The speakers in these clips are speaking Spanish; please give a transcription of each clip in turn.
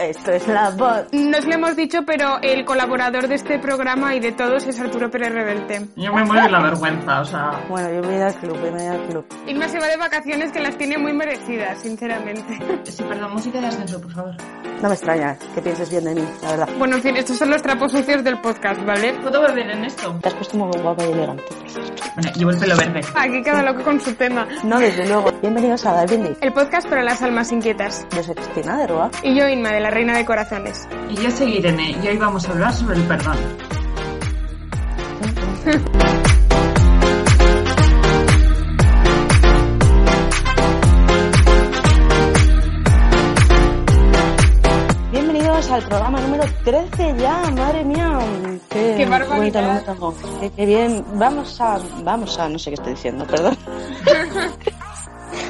Esto es la voz. No os lo hemos dicho, pero el colaborador de este programa y de todos es Arturo Pérez Reverte. Yo me muero de la vergüenza, o sea. Bueno, yo me voy al club, me voy al club. Irma se va de vacaciones que las tiene muy merecidas, sinceramente. Sí, perdón, música de ascenso, por favor. No me extraña que pienses bien de mí, la verdad. Bueno, en fin, estos son los trapos sucios del podcast, ¿vale? ¿Puedo beber en esto? Te has puesto muy guapa y elegante. Bueno, llevo el pelo verde. Aquí cada loco con su tema. No, desde luego. Bienvenidos a Bindi. El podcast para las almas inquietas. Yo soy Cristina de Roa. Y yo, Inma, de la Reina de Corazones. Y yo soy Irene, y hoy vamos a hablar sobre el perdón. Bienvenidos al programa número 13 ya, madre mía. Qué, Qué barbaridad. Qué, qué bien. Vamos a, vamos a, no sé qué estoy diciendo, perdón.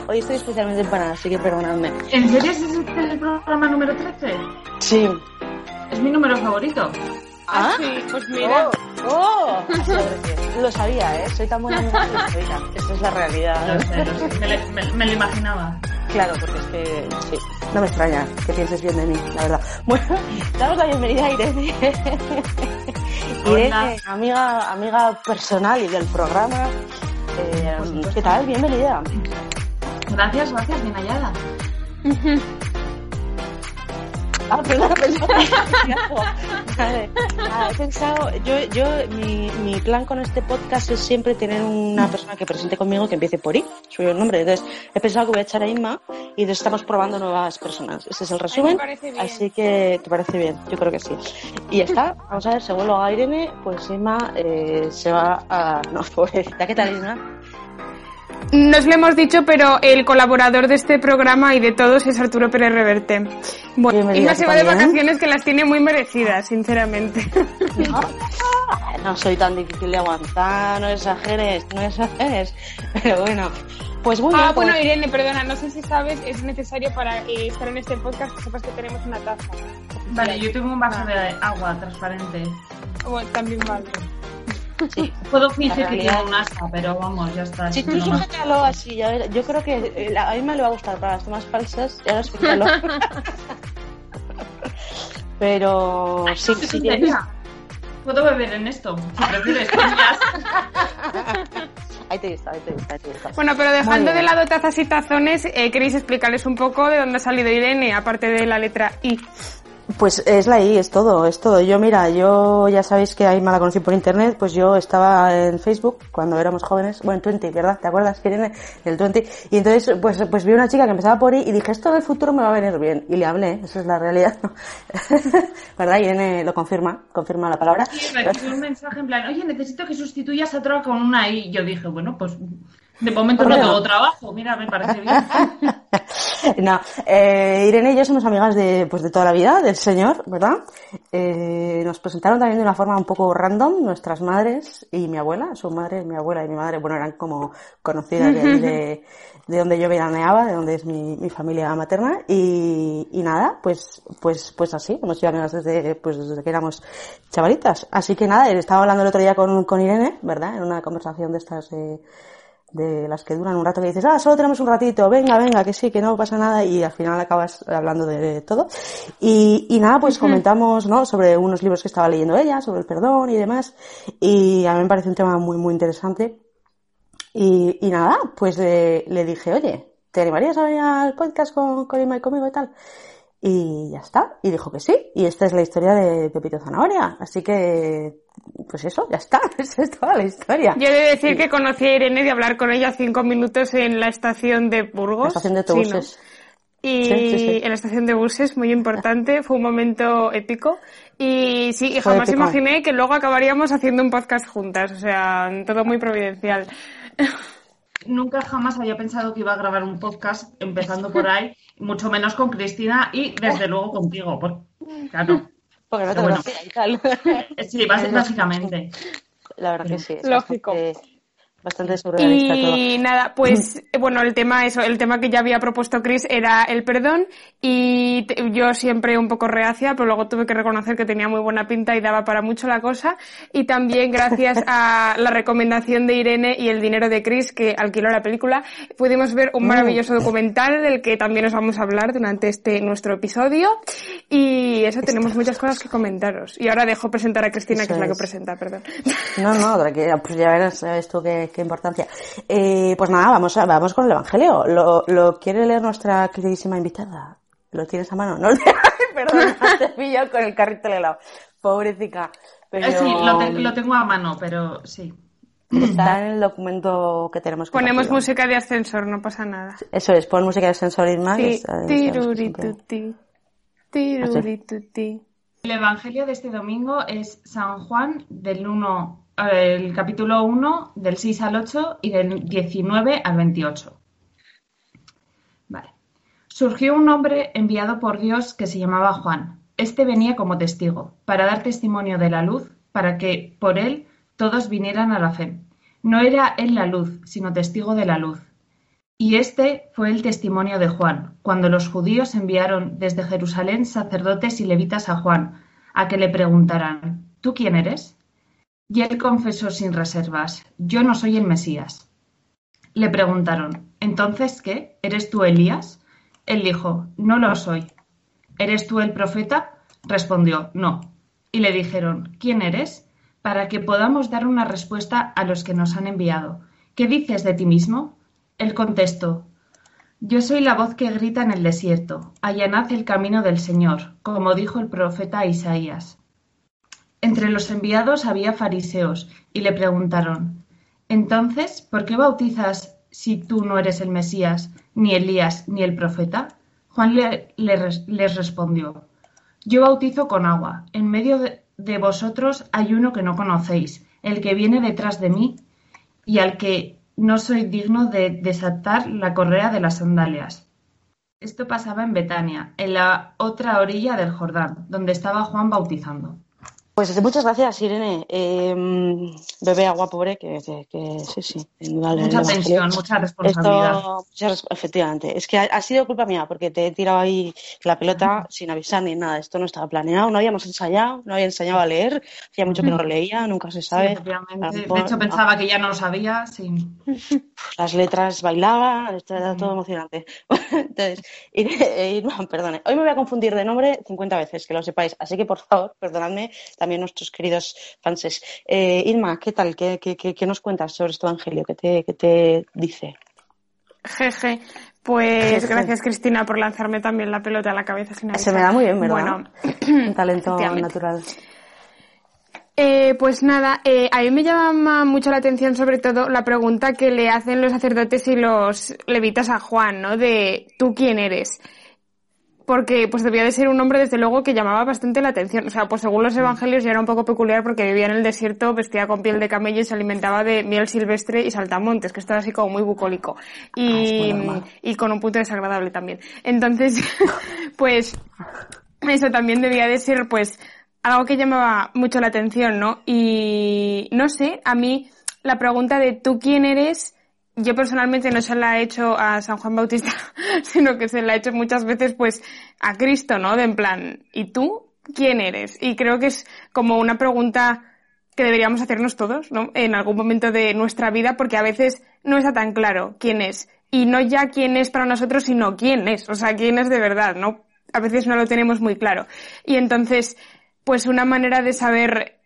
Hoy estoy especialmente empanada, así que perdonadme. ¿En serio ese es el programa número 13? Sí. Es mi número favorito. ¿Ah? sí, pues mira. ¡Oh! oh. Lo sabía, ¿eh? Soy tan buena amiga que lo sabía. Esa es la realidad. Lo sé, lo sé. Me, le- me- me lo imaginaba. Claro, porque es que sí. No me extraña que pienses bien de mí, la verdad. Bueno, damos la bienvenida a Irene. Irene, amiga, amiga personal y del programa. Eh, ¿Qué tal? Bienvenida. Gracias, gracias, bien hallada. Ah, perdón, pensaba Vale. Ah, he pensado, yo, yo, mi, mi plan con este podcast es siempre tener una persona que presente conmigo que empiece por I, soy el nombre. Entonces, he pensado que voy a echar a Inma y entonces estamos probando nuevas personas. Ese es el resumen. parece bien. Así que, ¿te parece bien? Yo creo que sí. Y ya está. Vamos a ver, según lo haga Irene, pues Inma eh, se va a... No, pobrecita. ¿Qué tal, Inma? No os lo hemos dicho, pero el colaborador de este programa y de todos es Arturo Pérez Reverte. Bueno, Inma se va de vacaciones que las tiene muy merecidas, sinceramente. No soy tan difícil de aguantar, no exageres, no exageres. Pero bueno, pues muy bien. Ah, bueno, pues- Irene, perdona, no sé si sabes, es necesario para eh, estar en este podcast que sepas que tenemos una taza. Vale, yo tengo un vaso de agua transparente. Bueno, también vale. Sí. Puedo fingir que tengo un asa, pero vamos, ya está. Si tú sujétalo así, ya yo creo que eh, a Inma le va a gustar para las tomas falsas, ya lo sujétalo. Pero sí, Qué sí, tontería. Puedo beber en esto, si prefieres. Ahí te está, ahí te está, ahí te está. Bueno, pero dejando de lado tazas y tazones, eh, ¿queréis explicarles un poco de dónde ha salido Irene, aparte de la letra I? Pues es la I, es todo, es todo. Yo, mira, yo ya sabéis que a Inma la conocí por internet, pues yo estaba en Facebook cuando éramos jóvenes, bueno, en 20, ¿verdad? ¿Te acuerdas Irene? El 20. Y entonces, pues, pues vi una chica que empezaba por I y dije, esto del futuro me va a venir bien. Y le hablé, esa es la realidad. ¿Verdad? Irene lo confirma, confirma la palabra. Recibí un mensaje en plan, oye, necesito que sustituyas a otra con una I. Yo dije, bueno, pues de momento no tengo trabajo. Mira, me parece bien. no, eh, Irene y yo somos amigas de, pues de toda la vida, del señor, ¿verdad? Eh, nos presentaron también de una forma un poco random nuestras madres y mi abuela, su madre, mi abuela y mi madre, bueno, eran como conocidas de, de donde yo veraneaba, de donde es mi, mi familia materna y, y nada, pues, pues, pues así, hemos sido amigas desde, pues desde que éramos chavalitas. Así que nada, estaba hablando el otro día con, con Irene, ¿verdad? En una conversación de estas, eh, de las que duran un rato que dices, ah, solo tenemos un ratito, venga, venga, que sí, que no pasa nada y al final acabas hablando de todo. Y, y nada, pues comentamos, ¿no? Sobre unos libros que estaba leyendo ella, sobre el perdón y demás. Y a mí me parece un tema muy, muy interesante. Y, y nada, pues le, le dije, oye, ¿te animarías a venir al podcast con, con Inma y conmigo y tal? Y ya está. Y dijo que sí. Y esta es la historia de Pepito Zanahoria. Así que, pues eso, ya está. Esa es toda la historia. Yo he de decir que conocí a Irene de hablar con ella cinco minutos en la estación de Burgos. La estación de Sí, ¿no? autobuses. Y Sí, sí, sí. en la estación de buses, muy importante, fue un momento épico. Y sí, y jamás épico. imaginé que luego acabaríamos haciendo un podcast juntas, o sea, todo muy providencial. Nunca jamás había pensado que iba a grabar un podcast empezando por ahí, mucho menos con Cristina y desde luego contigo. Porque, claro, Porque no te bueno. conocía y tal. sí, básicamente. La verdad que sí. es Lógico. bastante- bastante surrealista y todo. Y nada, pues bueno, el tema eso, el tema que ya había propuesto Chris era el perdón y yo siempre un poco reacia, pero luego tuve que reconocer que tenía muy buena pinta y daba para mucho la cosa y también gracias a la recomendación de Irene y el dinero de Chris que alquiló la película, pudimos ver un mm. maravilloso documental del que también os vamos a hablar durante este nuestro episodio y eso tenemos muchas cosas que comentaros. Y ahora dejo presentar a Cristina, que es la que presenta, perdón. No, no, pues ya verás, esto que qué importancia. Eh, pues nada, vamos, a, vamos con el Evangelio. ¿Lo, ¿Lo quiere leer nuestra queridísima invitada? ¿Lo tienes a mano? No, perdón, te pillo con el carrito de helado. Pobrecita. Pero... Eh, sí, lo, tengo a mano, pero sí. Está en el documento que tenemos. Ponemos música de ascensor, no pasa nada. Eso es, pon música de ascensor y más. Sí. Tirurituti. Tirurituti. El Evangelio de este domingo es San Juan del 1 el capítulo 1 del 6 al 8 y del 19 al 28. Vale. Surgió un hombre enviado por Dios que se llamaba Juan. Este venía como testigo, para dar testimonio de la luz, para que por él todos vinieran a la fe. No era él la luz, sino testigo de la luz. Y este fue el testimonio de Juan, cuando los judíos enviaron desde Jerusalén sacerdotes y levitas a Juan, a que le preguntaran, ¿tú quién eres? Y él confesó sin reservas, yo no soy el Mesías. Le preguntaron, ¿entonces qué? ¿Eres tú Elías? Él dijo, no lo soy. ¿Eres tú el profeta? Respondió, no. Y le dijeron, ¿quién eres? Para que podamos dar una respuesta a los que nos han enviado. ¿Qué dices de ti mismo? Él contestó, yo soy la voz que grita en el desierto, allanad el camino del Señor, como dijo el profeta Isaías. Entre los enviados había fariseos, y le preguntaron, Entonces, ¿por qué bautizas si tú no eres el Mesías, ni Elías, ni el profeta? Juan les respondió, Yo bautizo con agua, en medio de, vosotros hay uno que no conocéis, el que viene detrás de mí, y al que no soy digno de desatar la correa de las sandalias. Esto pasaba en Betania, en la otra orilla del Jordán, donde estaba Juan bautizando. Pues muchas gracias, Irene. Eh, bebé agua pobre, que, que, sí, sí. Mucha tensión, mucha responsabilidad. Esto, efectivamente. Es que ha, sido culpa mía, porque te he tirado ahí la pelota sin avisar ni nada. Esto no estaba planeado, no habíamos ensayado, no había ensayado a leer. Hacía mucho que no leía, nunca se sabe. de hecho, pensaba que ya no lo sabía. Sí. Las letras bailaban, esto era todo emocionante. Entonces, Irene, perdone. Hoy me voy a confundir de nombre 50 veces, que lo sepáis. Así que, por favor, perdonadme también nuestros queridos fanses. Eh, Irma, ¿qué tal? ¿Qué, qué, nos cuentas sobre este evangelio? ¿Qué te, qué te dice? Jeje. Pues gracias Cristina por lanzarme también la pelota a la cabeza sin Se me da muy bien, ¿verdad? Bueno, un talento natural. Eh, pues nada, eh, a mí me llama mucho la atención sobre todo la pregunta que le hacen los sacerdotes y los levitas a Juan, ¿no? De ¿tú quién eres? Porque pues debía de ser un hombre desde luego que llamaba bastante la atención. O sea, pues según los evangelios ya era un poco peculiar porque vivía en el desierto, vestía con piel de camello y se alimentaba de miel silvestre y saltamontes, que estaba así como muy bucólico. Y, ah, y con un punto desagradable también. Entonces, pues eso también debía de ser pues algo que llamaba mucho la atención, ¿no? Y no sé, a mí la pregunta de tú quién eres yo personalmente no se la he hecho a San Juan Bautista, sino que se la he hecho muchas veces pues a Cristo, ¿no? De en plan, ¿y tú quién eres? Y creo que es como una pregunta que deberíamos hacernos todos, ¿no? En algún momento de nuestra vida, porque a veces no está tan claro quién es. Y no ya quién es para nosotros, sino quién es. O sea, quién es de verdad, ¿no? A veces no lo tenemos muy claro. Y entonces, pues una manera de saber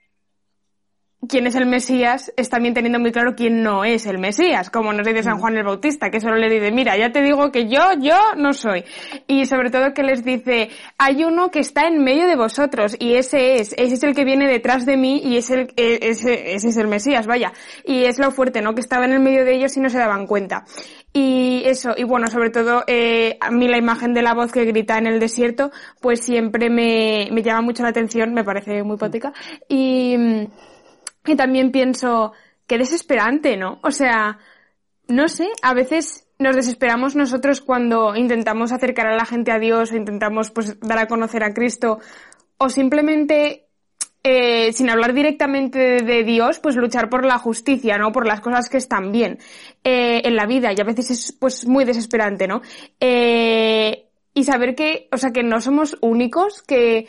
quién es el Mesías es también teniendo muy claro quién no es el Mesías, como nos dice San mm. Juan el Bautista, que solo le dice, mira, ya te digo que yo, yo no soy. Y sobre todo que les dice, hay uno que está en medio de vosotros y ese es, ese es el que viene detrás de mí y es el, e, ese, ese es el Mesías, vaya. Y es lo fuerte, ¿no? Que estaba en el medio de ellos y no se daban cuenta. Y eso, y bueno, sobre todo, eh, a mí la imagen de la voz que grita en el desierto, pues siempre me, me llama mucho la atención, me parece muy poética. Y, y también pienso, qué desesperante, ¿no? O sea, no sé, a veces nos desesperamos nosotros cuando intentamos acercar a la gente a Dios o intentamos pues dar a conocer a Cristo o simplemente eh, sin hablar directamente de, Dios, pues luchar por la justicia, ¿no? Por las cosas que están bien eh, en la vida y a veces es pues muy desesperante, ¿no? Eh, y saber que, o sea, que no somos únicos, que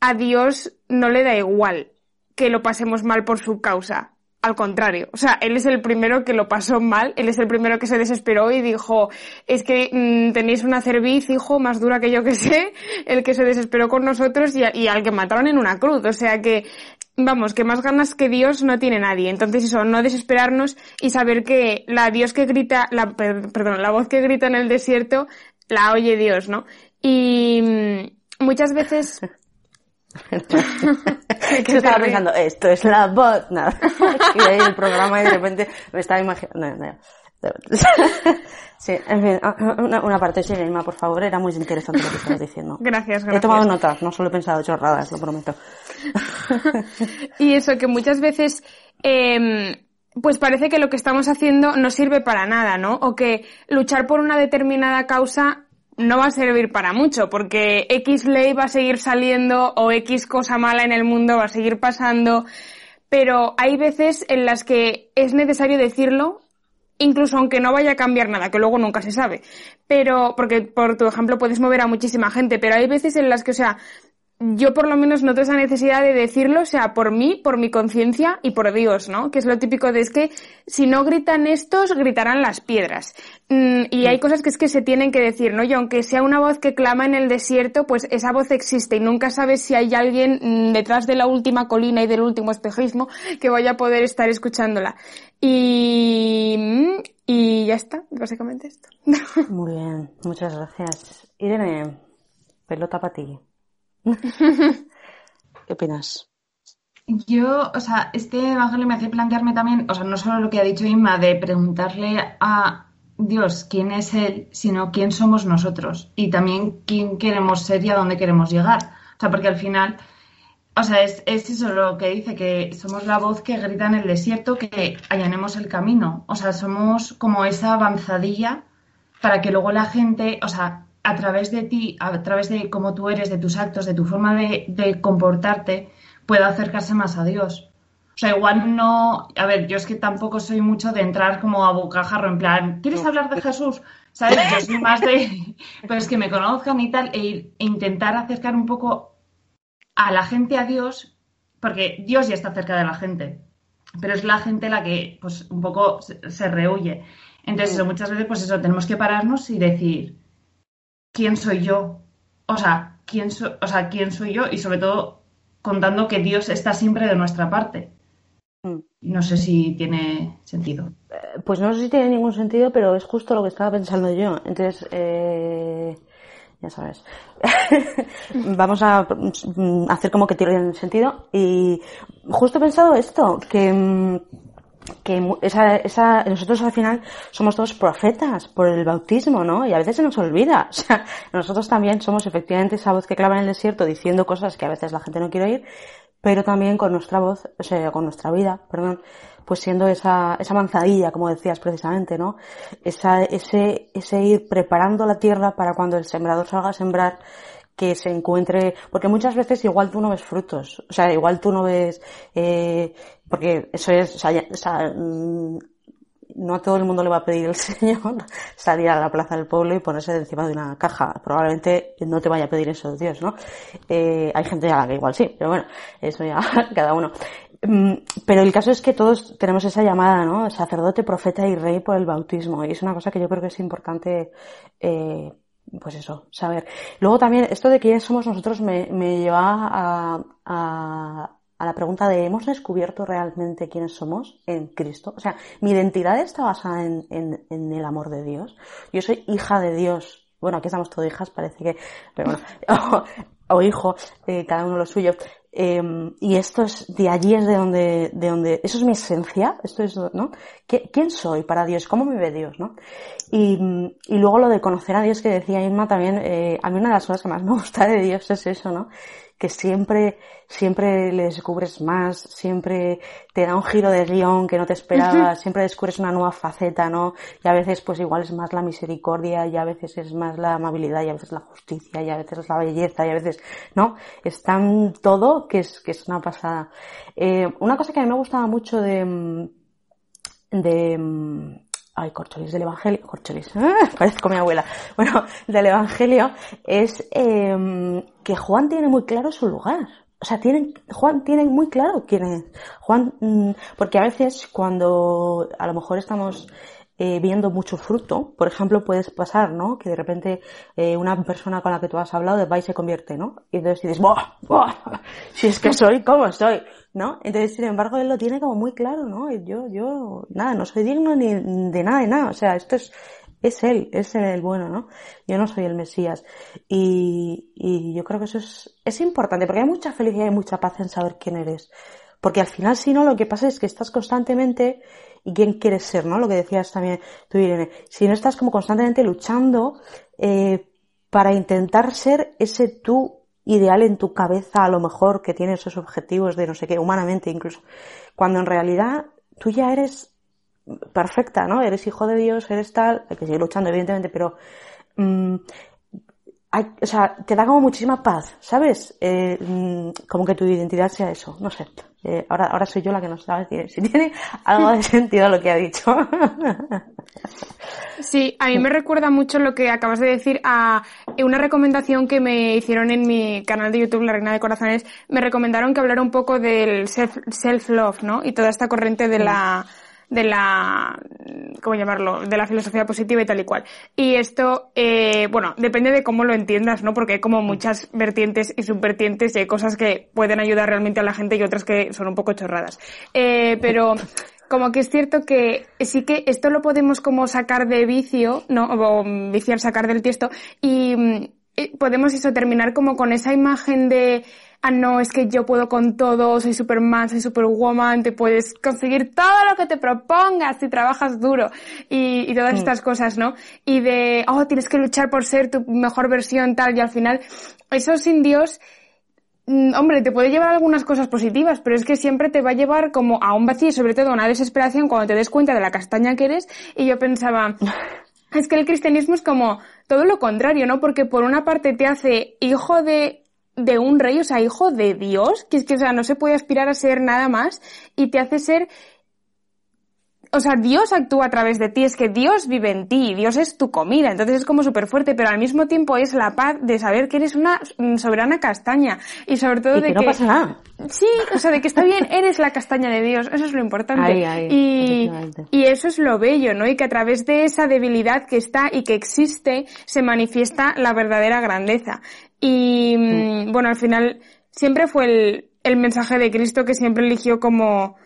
a Dios no le da igual que lo pasemos mal por su causa. Al contrario, o sea, él es el primero que lo pasó mal, él es el primero que se desesperó y dijo, es que mm, tenéis una cerviz, hijo, más dura que yo que sé, el que se desesperó con nosotros y, al que mataron en una cruz. O sea que, vamos, que más ganas que Dios no tiene nadie. Entonces eso, no desesperarnos y saber que la Dios que grita, la, perdón, la voz que grita en el desierto, la oye Dios, ¿no? Y mm, muchas veces Yo estaba pensando, esto es la voz, nada. y ahí el programa y de repente me estaba imaginando. sí, en fin, una, una parte, sí, Emma, por favor, era muy interesante lo que estabas diciendo. Gracias, gracias. He tomado notas, no solo he pensado chorradas, lo prometo. y eso, que muchas veces, eh, pues parece que lo que estamos haciendo no sirve para nada, ¿no? O que luchar por una determinada causa no va a servir para mucho, porque X ley va a seguir saliendo o X cosa mala en el mundo va a seguir pasando, pero hay veces en las que es necesario decirlo, incluso aunque no vaya a cambiar nada, que luego nunca se sabe. Pero, porque por tu ejemplo puedes mover a muchísima gente, pero hay veces en las que, o sea, yo por lo menos noto esa necesidad de decirlo, o sea, por mí, por mi conciencia y por Dios, ¿no? Que es lo típico de es que si no gritan estos, gritarán las piedras. Mm, y hay cosas que es que se tienen que decir, ¿no? Y aunque sea una voz que clama en el desierto, pues esa voz existe y nunca sabes si hay alguien mm, detrás de la última colina y del último espejismo que vaya a poder estar escuchándola. Y, mm, y ya está, básicamente esto. Muy bien, muchas gracias. Irene, pelota para ti. ¿Qué opinas? Yo, o sea, este evangelio me hace plantearme también, o sea, no solo lo que ha dicho Inma de preguntarle a Dios quién es Él, sino quién somos nosotros y también quién queremos ser y a dónde queremos llegar. O sea, porque al final, o sea, es, es eso lo que dice, que somos la voz que grita en el desierto, que allanemos el camino. O sea, somos como esa avanzadilla para que luego la gente, o sea, a través de ti, a través de cómo tú eres, de tus actos, de tu forma de, comportarte, pueda acercarse más a Dios. O sea, igual no, a ver, yo es que tampoco soy mucho de entrar como a bocajarro, en plan, ¿quieres hablar de Jesús? ¿Sabes? Yo soy más de, pues que me conozcan y tal, e, intentar acercar un poco a la gente a Dios, porque Dios ya está cerca de la gente, pero es la gente la que, pues, un poco se, se rehuye. Entonces, eso, muchas veces, pues eso, tenemos que pararnos y decir, quién soy yo. O sea, quién, o sea, quién soy yo y sobre todo contando que Dios está siempre de nuestra parte. Mm. No sé si tiene sentido. Eh, pues no sé si tiene ningún sentido, pero es justo lo que estaba pensando yo. Entonces, eh, ya sabes. Vamos a mm, hacer como que tiene sentido. Y justo he pensado esto, que mm, que esa, esa, nosotros al final somos todos profetas por el bautismo, ¿no? Y a veces se nos olvida. O sea, nosotros también somos efectivamente esa voz que clava en el desierto diciendo cosas que a veces la gente no quiere oír, pero también con nuestra voz, o sea, con nuestra vida, perdón, pues siendo esa, esa manzadilla, como decías precisamente, ¿no? Esa, ese, ese ir preparando la tierra para cuando el sembrador salga a sembrar, que se encuentre, porque muchas veces igual tú no ves frutos, o sea, igual tú no ves, eh, porque eso es, o sea, o sea, mm, no a todo el mundo le va a pedir el Señor salir a la plaza del pueblo y ponerse encima de una caja. Probablemente no te vaya a pedir eso Dios, ¿no? Eh, hay gente a la que igual sí, pero bueno, eso ya cada uno. Mm, pero el caso es que todos tenemos esa llamada, ¿no? Sacerdote, profeta y rey por el bautismo. Y es una cosa que yo creo que es importante eh, pues eso, saber. Luego también, esto de quiénes somos nosotros me, lleva a, a, a, la pregunta de ¿hemos descubierto realmente quiénes somos en Cristo? O sea, mi identidad está basada en, en, en el amor de Dios. Yo soy hija de Dios. Bueno, aquí estamos todos hijas, parece que, pero bueno, o, hijo, eh, cada uno lo suyo. Eh, y esto es, de allí es de donde, de donde, eso es mi esencia, esto es, ¿no? ¿Quién soy para Dios? ¿Cómo me ve Dios, no? Y, y luego lo de conocer a Dios que decía Irma también, eh, a mí una de las cosas que más me gusta de Dios es eso, ¿no? Que siempre, siempre le descubres más, siempre te da un giro de guion que no te esperabas, siempre descubres una nueva faceta, ¿no? Y a veces pues igual es más la misericordia, y a veces es más la amabilidad, y a veces la justicia, y a veces es la belleza, y a veces, ¿no? Es tan todo que es, que es una pasada. Eh, una cosa que a mí me gustaba mucho de, de, ay, corcholis del Evangelio, corcholis, parezco mi abuela, bueno, del Evangelio, es eh, que Juan tiene muy claro su lugar. O sea, tienen, Juan tiene muy claro quién es. Juan, mm, porque a veces cuando a lo mejor estamos eh, viendo mucho fruto, por ejemplo, puedes pasar, ¿no? Que de repente eh, una persona con la que tú has hablado va y se convierte, ¿no? Y entonces dices, ¡buah! ¡buah! Si es que soy como soy, ¿no? Entonces, sin embargo, él lo tiene como muy claro, ¿no? Yo, yo, nada, no soy digno ni de nada, de nada. O sea, esto es, es él, es el bueno, ¿no? Yo no soy el Mesías. Y, y yo creo que eso es, es importante, porque hay mucha felicidad y mucha paz en saber quién eres. Porque al final, si no, lo que pasa es que estás constantemente y quién quieres ser, ¿no? Lo que decías también tú, Irene. Si no estás como constantemente luchando eh, para intentar ser ese tú ideal en tu cabeza, a lo mejor que tiene esos objetivos de no sé qué, humanamente incluso, cuando en realidad tú ya eres perfecta, ¿no? Eres hijo de Dios, eres tal, hay que seguir luchando, evidentemente, pero mm, hay, o sea, te da como muchísima paz, ¿sabes? Eh, mm, como que tu identidad sea eso, no sé. Eh, ahora, ahora soy yo la que no sabe si tiene algo de sentido lo que ha dicho. Sí, a mí me recuerda mucho lo que acabas de decir a una recomendación que me hicieron en mi canal de YouTube, La Reina de Corazones. Me recomendaron que hablara un poco del self-love, ¿no? Y toda esta corriente de la, de la, ¿cómo llamarlo? De la filosofía positiva y tal y cual. Y esto, eh, bueno, depende de cómo lo entiendas, ¿no? Porque hay como muchas vertientes y subvertientes y hay cosas que pueden ayudar realmente a la gente y otras que son un poco chorradas. Eh, pero, como que es cierto que sí que esto lo podemos como sacar de vicio, ¿no? O viciar, sacar del tiesto y, y eh, podemos eso terminar como con esa imagen de ah, no, es que yo puedo con todo, soy Superman, soy Superwoman, te puedes conseguir todo lo que te propongas si trabajas duro y, y todas mm. estas cosas, ¿no? Y de, oh, tienes que luchar por ser tu mejor versión tal y al final, eso sin Dios, mm, hombre, te puede llevar algunas cosas positivas, pero es que siempre te va a llevar como a un vacío sobre todo a una desesperación cuando te des cuenta de la castaña que eres y yo pensaba, es que el cristianismo es como todo lo contrario, ¿no? Porque por una parte te hace hijo de de un rey, o sea, hijo de Dios, que es que, o sea, no se puede aspirar a ser nada más y te hace ser o sea, Dios actúa a través de ti, es que Dios vive en ti, Dios es tu comida, entonces es como súper fuerte, pero al mismo tiempo es la paz de saber que eres una soberana castaña y sobre todo de que, no pasa nada. Sí, o sea, de que está bien, eres la castaña de Dios, eso es lo importante. y, y eso es lo bello, ¿no? Y que a través de esa debilidad que está y que existe se manifiesta la verdadera grandeza. Y mm, bueno, al final siempre fue el, el mensaje de Cristo que siempre eligió como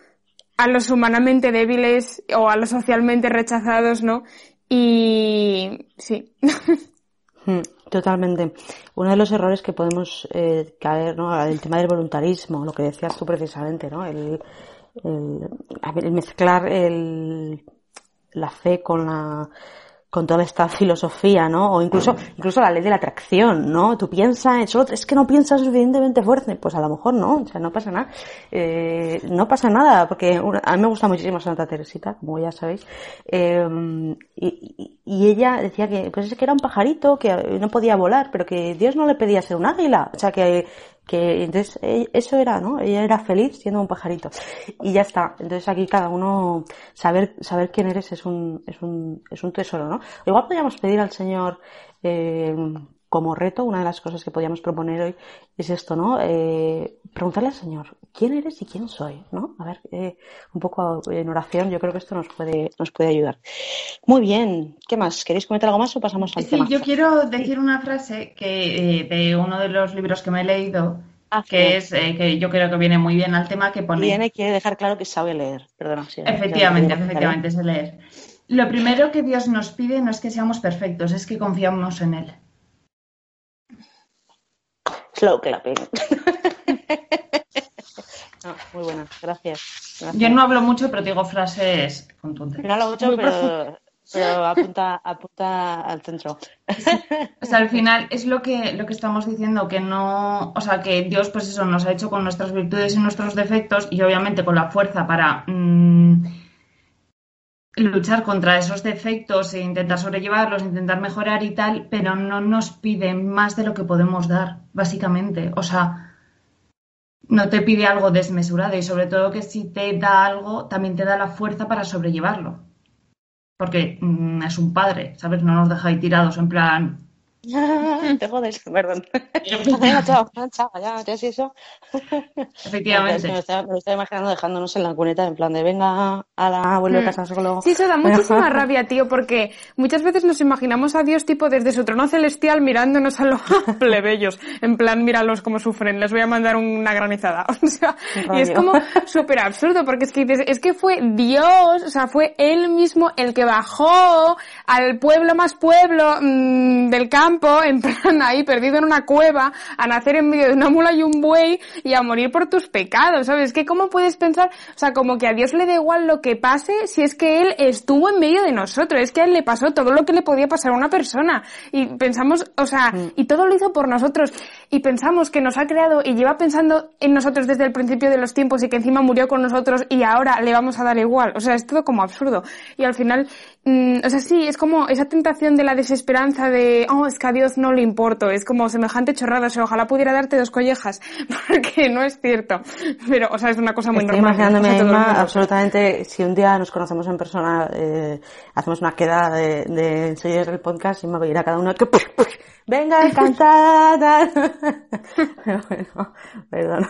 a los humanamente débiles o a los socialmente rechazados, ¿no? Y sí. Hmm, totalmente. Uno de los errores que podemos eh, caer, ¿no? El tema del voluntarismo, lo que decías tú precisamente, ¿no? El, el, el mezclar el, la fe con la, con toda esta filosofía, ¿no? O incluso, incluso la ley de la atracción, ¿no? Tú piensas, solo es que no piensas suficientemente fuerte, pues a lo mejor no, o sea, no pasa nada. Eh, no pasa nada, porque a mí me gusta muchísimo Santa Teresita, como ya sabéis, eh, y, y, ella decía que, pues es que era un pajarito, que no podía volar, pero que Dios no le pedía ser un águila, o sea, que, que entonces e, eso era, ¿no? Ella era feliz siendo un pajarito. Y ya está. Entonces aquí cada uno, saber, saber quién eres es un, es un, es un tesoro, ¿no? Igual podríamos pedir al Señor, eh, como reto, una de las cosas que podríamos proponer hoy es esto, ¿no? Eh, preguntarle al Señor, ¿quién eres y quién soy? ¿No? A ver, eh, un poco en oración, yo creo que esto nos puede, nos puede ayudar. Muy bien, ¿qué más? ¿Queréis comentar algo más o pasamos al sí, tema? yo quiero decir una frase que eh, de uno de los libros que me he leído, ah, que es eh, que yo creo que viene muy bien al tema que pone. Viene quiere dejar claro que sabe leer, perdona. Sí, efectivamente, efectivamente, es leer. Lo primero que Dios nos pide no es que seamos perfectos, es que confiamos en Él. Slow clapping. muy buena, gracias, Yo no hablo mucho, pero digo frases contundentes. No hablo mucho, pero pero apunta, apunta al centro. O sea, al final es lo que, lo que estamos diciendo, que no, o sea, que Dios, pues eso, nos ha hecho con nuestras virtudes y nuestros defectos y obviamente con la fuerza para mm, luchar contra esos defectos e intentar sobrellevarlos, intentar mejorar y tal, pero no nos pide más de lo que podemos dar, básicamente. O sea, no te pide algo desmesurado y sobre todo que si te da algo, también te da la fuerza para sobrellevarlo. Porque mm, es un padre, ¿sabes? No nos deja ahí tirados en plan, Te jodes, perdón. ya, chao, chao, ya, ya sí eso. Efectivamente. me, estaba, me, estaba, imaginando dejándonos en la cuneta, en plan de venga a la vuelve a Mm. casa solo. Sí, eso da muchísima rabia, tío, porque muchas veces nos imaginamos a Dios tipo desde su trono celestial mirándonos a los plebeyos. En plan, míralos cómo sufren, les voy a mandar una granizada. O sea, y es como súper absurdo, porque es que dices, es que fue Dios, o sea, fue Él mismo el que bajó al pueblo más pueblo mmm, del campo, en plan ahí perdido en una cueva, a nacer en medio de una mula y un buey y a morir por tus pecados, ¿sabes? Que cómo puedes pensar, o sea, como que a Dios le da igual lo que pase si es que Él estuvo en medio de nosotros, es que a Él le pasó todo lo que le podía pasar a una persona y pensamos, o sea, Mm. y todo lo hizo por nosotros y pensamos que nos ha creado y lleva pensando en nosotros desde el principio de los tiempos y que encima murió con nosotros y ahora le vamos a dar igual, o sea, es todo como absurdo. Y al final, mmm, o sea, sí, es como esa tentación de la desesperanza de, oh, es que a Dios no le importo, es como semejante chorrada, o sea, ojalá pudiera darte dos collejas, porque no es cierto, pero, o sea, es una cosa muy Estoy normal. imaginándome absolutamente, si un día nos conocemos en persona, eh, hacemos una queda de, de seguir el podcast y me voy a ir a cada uno que venga a cantar. Pero bueno, perdón.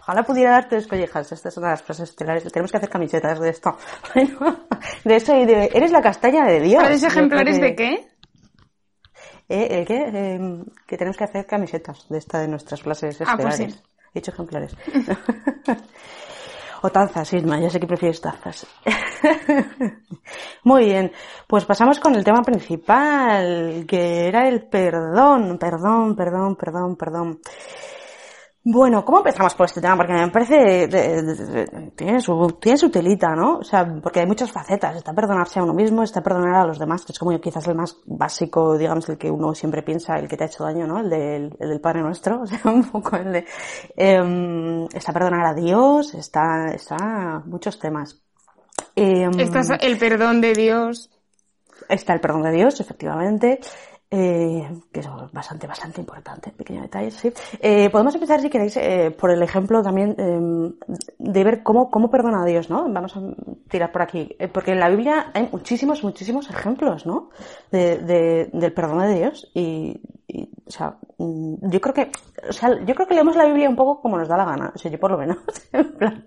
Ojalá pudiera darte dos collejas. Estas son las frases estelares. Tenemos que hacer camisetas de esto. Bueno, de eso y de... Eres la castaña de Dios. ¿Sabes Yo creo ejemplares que- de qué? Eh, ¿el qué? Eh, que tenemos que hacer camisetas de esta de nuestras frases Ah, pues estelares. sí. He dicho ejemplares. o tazas, Isma, ya sé que prefieres tazas. Muy bien, pues pasamos con el tema principal, que era el perdón, perdón, perdón, perdón, perdón. Bueno, ¿cómo empezamos por este tema? Porque me parece, de- de- de- tiene su, tiene su telita, ¿no? O sea, porque hay muchas facetas. Está perdonarse a uno mismo, está perdonar a los demás, que es como quizás el más básico, digamos, el que uno siempre piensa, el que te ha hecho daño, ¿no? El del, el del Padre Nuestro, o sea, un poco el de, em, está perdonar a Dios, está, está muchos temas. Em, Está el perdón de Dios. Está el perdón de Dios, efectivamente, eh, que es bastante, bastante importante, pequeño detalle, sí. Eh, podemos empezar, si queréis, eh, por el ejemplo también eh, de ver cómo, cómo perdona a Dios, ¿no? Vamos a tirar por aquí, Eh, porque en la Biblia hay muchísimos, muchísimos ejemplos, ¿no? De, de- del perdón de Dios y, y, o sea, mm, yo creo que, o sea, yo creo que leemos la Biblia un poco como nos da la gana, o sea, yo por lo menos, en plan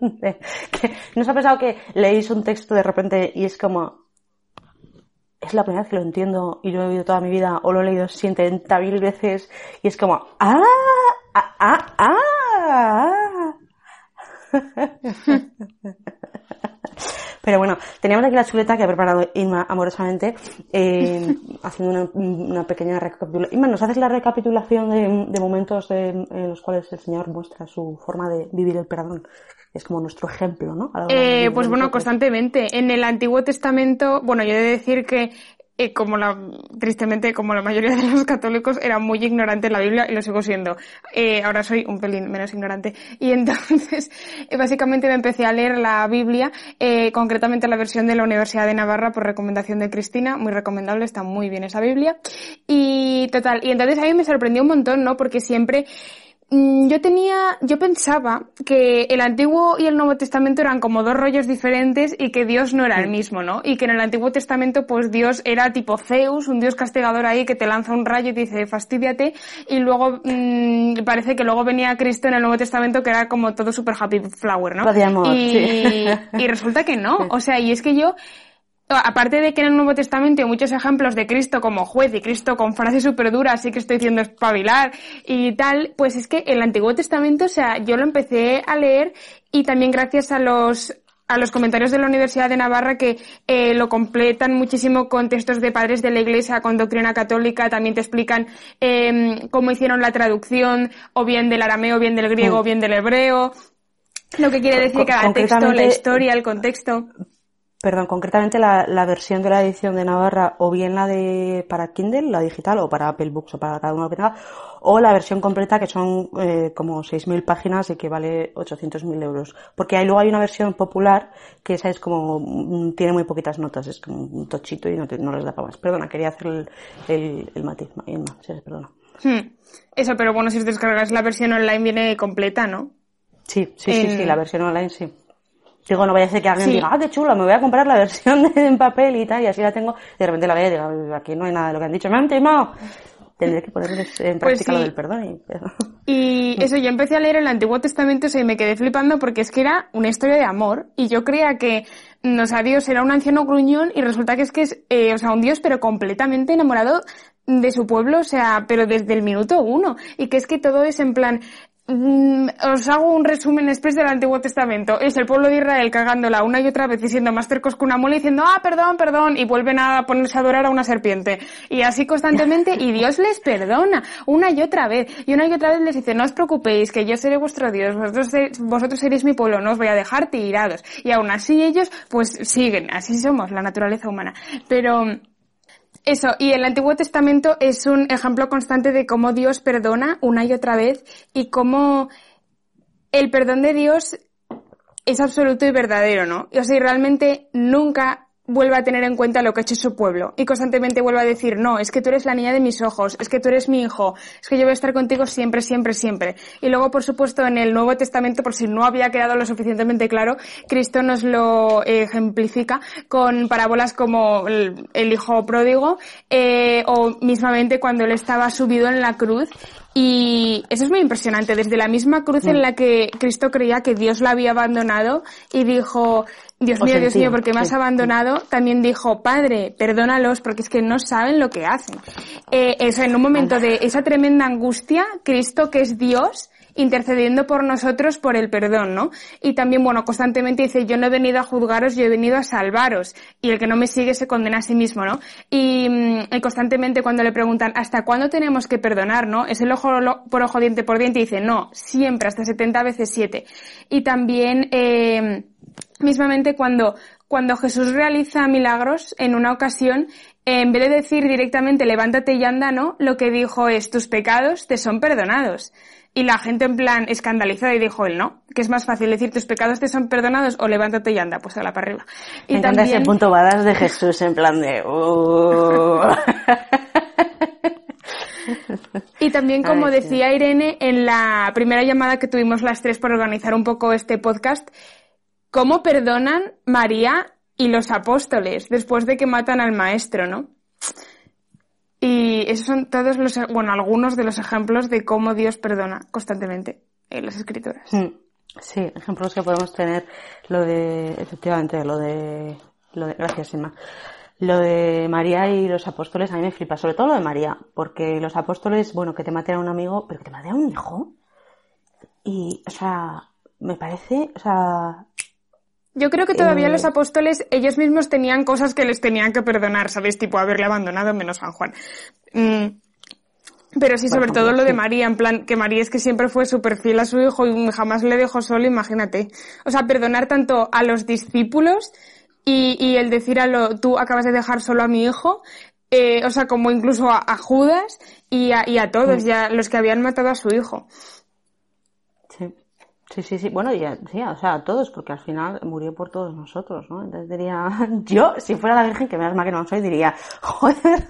que, ¿no os ha pasado que leéis un texto de repente y es como, es la primera vez que lo entiendo y lo he oído toda mi vida o lo he leído 70 mil veces y es como, ¡ah! ¡ah! ¡ah! ah, ah". Pero bueno, teníamos aquí la chuleta que ha preparado Inma amorosamente, eh, haciendo una, una pequeña recapitulación. Inma, ¿nos haces la recapitulación de, momentos de- en los cuales el Señor muestra su forma de vivir el perdón? Es como nuestro ejemplo, ¿no? Eh, pues bueno, nosotros. constantemente. En el Antiguo Testamento, bueno, yo he de decir que eh, como la, tristemente, como la mayoría de los católicos, era muy ignorante en la Biblia y lo sigo siendo. Eh, ahora soy un pelín menos ignorante. Y entonces, eh, básicamente me empecé a leer la Biblia, eh, concretamente la versión de la Universidad de Navarra por recomendación de Cristina, muy recomendable, está muy bien esa Biblia. Y total, y entonces a mí me sorprendió un montón, ¿no? Porque siempre, Yo tenía, yo pensaba que el Antiguo y el Nuevo Testamento eran como dos rollos diferentes y que Dios no era el mismo, ¿no? Y que en el Antiguo Testamento pues Dios era tipo Zeus, un Dios castigador ahí que te lanza un rayo y te dice fastidiate y luego mm, parece que luego venía Cristo en el Nuevo Testamento que era como todo super happy flower, ¿no? Amor, y, sí. y resulta que no, o sea, y es que yo Aparte de que en el Nuevo Testamento hay muchos ejemplos de Cristo como juez y Cristo con frases súper duras y que estoy diciendo espabilar y tal, pues es que el Antiguo Testamento, o sea, yo lo empecé a leer y también gracias a los a los comentarios de la Universidad de Navarra que eh, lo completan muchísimo con textos de padres de la Iglesia, con doctrina católica, también te explican eh, cómo hicieron la traducción, o bien del arameo, o bien del griego, o bien del hebreo, lo que quiere decir cada texto, la historia, el contexto. Perdón, concretamente la, la, versión de la edición de Navarra, o bien la de para Kindle, la digital, o para Apple Books, o para cada uno que tenga, o la versión completa que son eh, como 6.000 páginas y que vale 800.000 euros. Porque ahí luego hay una versión popular que esa es como, mm, tiene muy poquitas notas, es como un tochito y no, te, no les da para más. Perdona, quería hacer el, el, el matiz. Sí, perdona. Hmm. Eso, pero bueno, si os descargas la versión online viene completa, ¿no? Sí, sí, sí, sí, la versión online sí. Digo, no vaya a ser que alguien diga, ah, qué chulo, me voy a comprar la versión en papel y tal, y así la tengo. De repente la veo y digo, aquí no hay nada de lo que han dicho, me han timado. Tendré que ponerles en pues práctica lo del perdón. Y, y eso, yo empecé a leer el Antiguo Testamento y me quedé flipando porque es que era una historia de amor. Y yo creía que, no, o Dios era un anciano gruñón y resulta que es que es, eh, o sea, un Dios pero completamente enamorado de su pueblo, o sea, pero desde el minuto uno. Y que es que todo es en plan, Mm, os hago un resumen express del Antiguo Testamento. Es el pueblo de Israel cagándola una y otra vez y siendo más tercos que una mole diciendo, ah, perdón, perdón, y vuelven a ponerse a adorar a una serpiente. Y así constantemente, y Dios les perdona una y otra vez. Y una y otra vez les dice, no os preocupéis, que yo seré vuestro Dios, vosotros, vosotros seréis mi pueblo, no os voy a dejar tirados. Y aún así ellos, pues siguen, así somos, la naturaleza humana. Pero, eso, y el Antiguo Testamento es un ejemplo constante de cómo Dios perdona una y otra vez y cómo el perdón de Dios es absoluto y verdadero, ¿no? O sea, realmente nunca vuelve a tener en cuenta lo que ha hecho su pueblo y constantemente vuelve a decir, no, es que tú eres la niña de mis ojos, es que tú eres mi hijo, es que yo voy a estar contigo siempre, siempre, siempre. Y luego, por supuesto, en el Nuevo Testamento, por si no había quedado lo suficientemente claro, Cristo nos lo ejemplifica con parábolas como el, hijo pródigo eh, o mismamente cuando él estaba subido en la cruz y eso es muy impresionante. Desde la misma cruz en mm. la que Cristo creía que Dios la había abandonado y dijo, Dios mío, Dios mío, porque me has abandonado, también dijo, Padre, perdónalos porque es que no saben lo que hacen. Eh, eso, en un momento de esa tremenda angustia, Cristo, que es Dios, intercediendo por nosotros por el perdón, ¿no? Y también, bueno, constantemente dice, yo no he venido a juzgaros, yo he venido a salvaros. Y el que no me sigue se condena a sí mismo, ¿no? Y, mm, constantemente cuando le preguntan, ¿hasta cuándo tenemos que perdonar, no? Es el ojo por ojo, diente por diente, y dice, no, siempre, hasta 70 veces 7. Y también, eh, mismamente cuando, cuando Jesús realiza milagros en una ocasión, en vez de decir directamente levántate y anda, ¿no? Lo que dijo es tus pecados te son perdonados. Y la gente en plan escandalizada y dijo él, ¿no? Que es más fácil decir tus pecados te son perdonados o levántate y anda, pues a la para arriba. Y Me también... ese punto de Jesús en plan de... Uh". y también, como decía Irene en la primera llamada que tuvimos las tres por organizar un poco este podcast, ¿cómo perdonan María y los apóstoles después de que matan al maestro, no? Y esos son todos los, bueno, algunos de los ejemplos de cómo Dios perdona constantemente en las escrituras. Mm, sí, ejemplos que podemos tener, lo de, efectivamente, lo de, lo de, gracias, Inma. Lo de María y los apóstoles a mí me flipa, sobre todo lo de María, porque los apóstoles, bueno, que te maten a un amigo, pero que te maten a un hijo. Y, o sea, me parece, o sea, yo creo que todavía eh, los apóstoles, ellos mismos tenían cosas que les tenían que perdonar, ¿sabéis? Tipo haberle abandonado menos San Juan. Mm, pero sí, sobre todo lo de María, en plan, que María es que siempre fue súper fiel a su hijo y jamás le dejó solo, imagínate. O sea, perdonar tanto a los discípulos y, el decir a lo, tú acabas de dejar solo a mi hijo, eh, o sea, como incluso a, Judas y a, y a todos, ya los que habían matado a su hijo. Sí, sí, sí. Bueno, y sí, o sea, a todos, porque al final murió por todos nosotros, ¿no? Entonces diría, yo, si fuera la Virgen, que menos mal que no soy, diría, joder,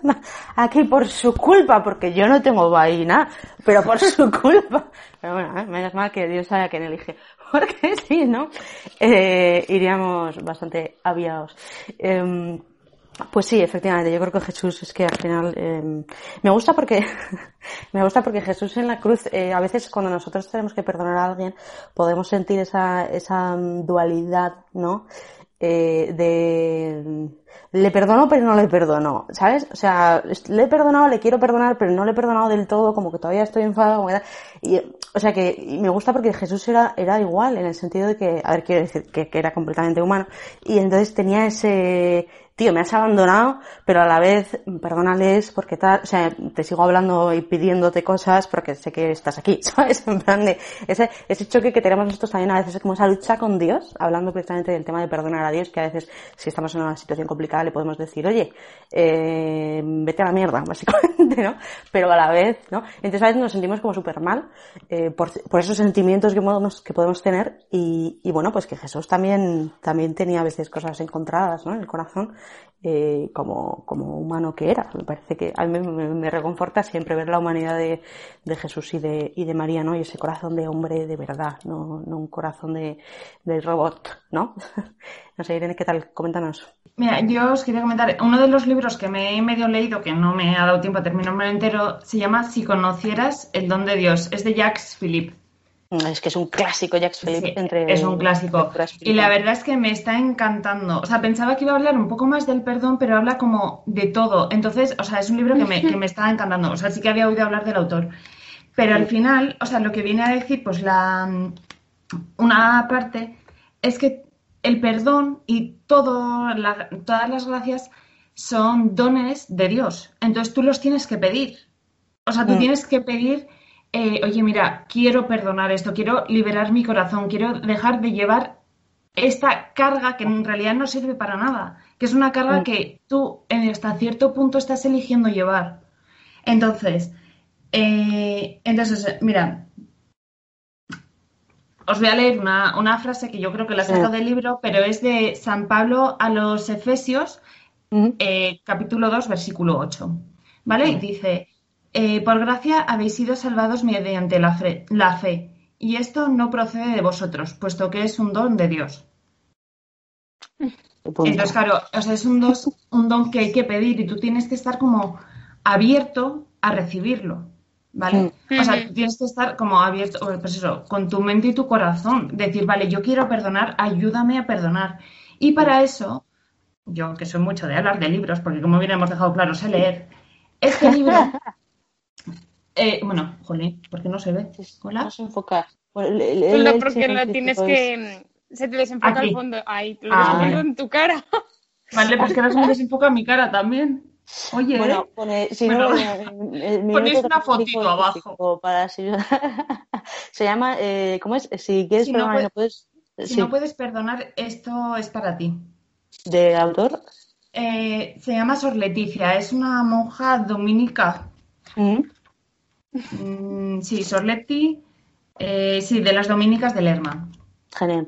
aquí por su culpa, porque yo no tengo vaina, pero por su culpa. Pero bueno, ¿eh? menos mal que Dios sabe a quién elige. Porque sí, ¿no? Eh, iríamos bastante aviados. Eh, pues sí, efectivamente, yo creo que Jesús es que al final eh, me gusta porque me gusta porque Jesús en la cruz eh, a veces cuando nosotros tenemos que perdonar a alguien podemos sentir esa esa dualidad, ¿no? Eh, de le perdono pero no le perdono, ¿sabes? O sea, le he perdonado, le quiero perdonar, pero no le he perdonado del todo, como que todavía estoy enfadado, y, o sea que me gusta porque Jesús era, era igual, en el sentido de que, a ver, quiero decir, que, que era completamente humano, y entonces tenía ese, tío, me has abandonado, pero a la vez, perdónales porque tal, o sea, te sigo hablando y pidiéndote cosas porque sé que estás aquí, ¿sabes? En plan de, ese, ese choque que tenemos nosotros también a veces es como esa lucha con Dios, hablando precisamente del tema de perdonar a Dios, que a veces si estamos en una situación complicada le podemos decir, oye, eh, vete a la mierda, básicamente, ¿no? Pero a la vez, ¿no? Entonces a veces nos sentimos como súper mal eh, por, esos sentimientos que podemos, que podemos tener y, y bueno, pues que Jesús también, también tenía a veces cosas encontradas, ¿no? En el corazón eh, como, como humano que era. Me parece que a mí me, reconforta siempre ver la humanidad de, de, Jesús y de, y de María, ¿no? Y ese corazón de hombre de verdad, no, no un corazón de, de robot, ¿no? no sé, Irene, ¿qué tal? Coméntanos. Mira, yo os quería comentar, uno de los libros que me he medio leído, que no me ha dado tiempo a terminarme entero, se llama Si conocieras el don de Dios. Es de Jacques Philippe. Es que es un clásico Jacques Philippe Sí, entre. es un clásico. Y la verdad es que me está encantando. O sea, pensaba que iba a hablar un poco más del perdón, pero habla como de todo. Entonces, o sea, es un libro que me, que me está encantando. O sea, sí que había oído hablar del autor. Pero al final, o sea, lo que viene a decir, pues la una parte es que el perdón y todo la- todas las gracias son dones de Dios. Entonces tú los tienes que pedir. O sea, tú Mm. tienes que pedir, eh, oye, mira, quiero perdonar esto, quiero liberar mi corazón, quiero dejar de llevar esta carga que en realidad no sirve para nada, que es una carga Mm. que tú en hasta cierto punto estás eligiendo llevar. Entonces, eh, entonces, mira, os voy a leer una, una frase que yo creo que la he Sí. del libro, pero es de San Pablo a los Efesios, Mm, eh, capítulo 2, versículo 8. ¿Vale? Y dice, eh, por gracia habéis sido salvados mediante la fe, la fe, y esto no procede de vosotros, puesto que es un don de Dios. Entonces, claro, o sea, es un, dos- un don que hay que pedir y tú tienes que estar como abierto a recibirlo, ¿vale? O sea, tú tienes que estar como abierto, pues eso, con tu mente y tu corazón, decir, vale, yo quiero perdonar, ayúdame a perdonar. Y para eso, yo que soy mucho de hablar de libros, porque como bien hemos dejado claro, sé leer, este libro, eh, bueno, jolín, ¿por qué no se ve? Hola. No se enfoca. Le- porque lo tienes pues, que... Se te desenfoca Aquí. el fondo. Ahí, lo Ah, vale. en tu cara. Vale, pues que ahora se me desenfoca mi cara también. Oye, Bueno, ¿eh? pone, si Bueno, no, el ponéis una fotito abajo. específico Para, si- se llama, eh, ¿cómo es? Si quieres Si no perdonar y no puede- puedes. si sí, no puedes perdonar, esto es para ti. de autor. Eh, se llama Sor Leticia, es una monja dominica. Mm, Mm, sí, Sor Leti, eh, sí, de las dominicas de Lerma. Genial.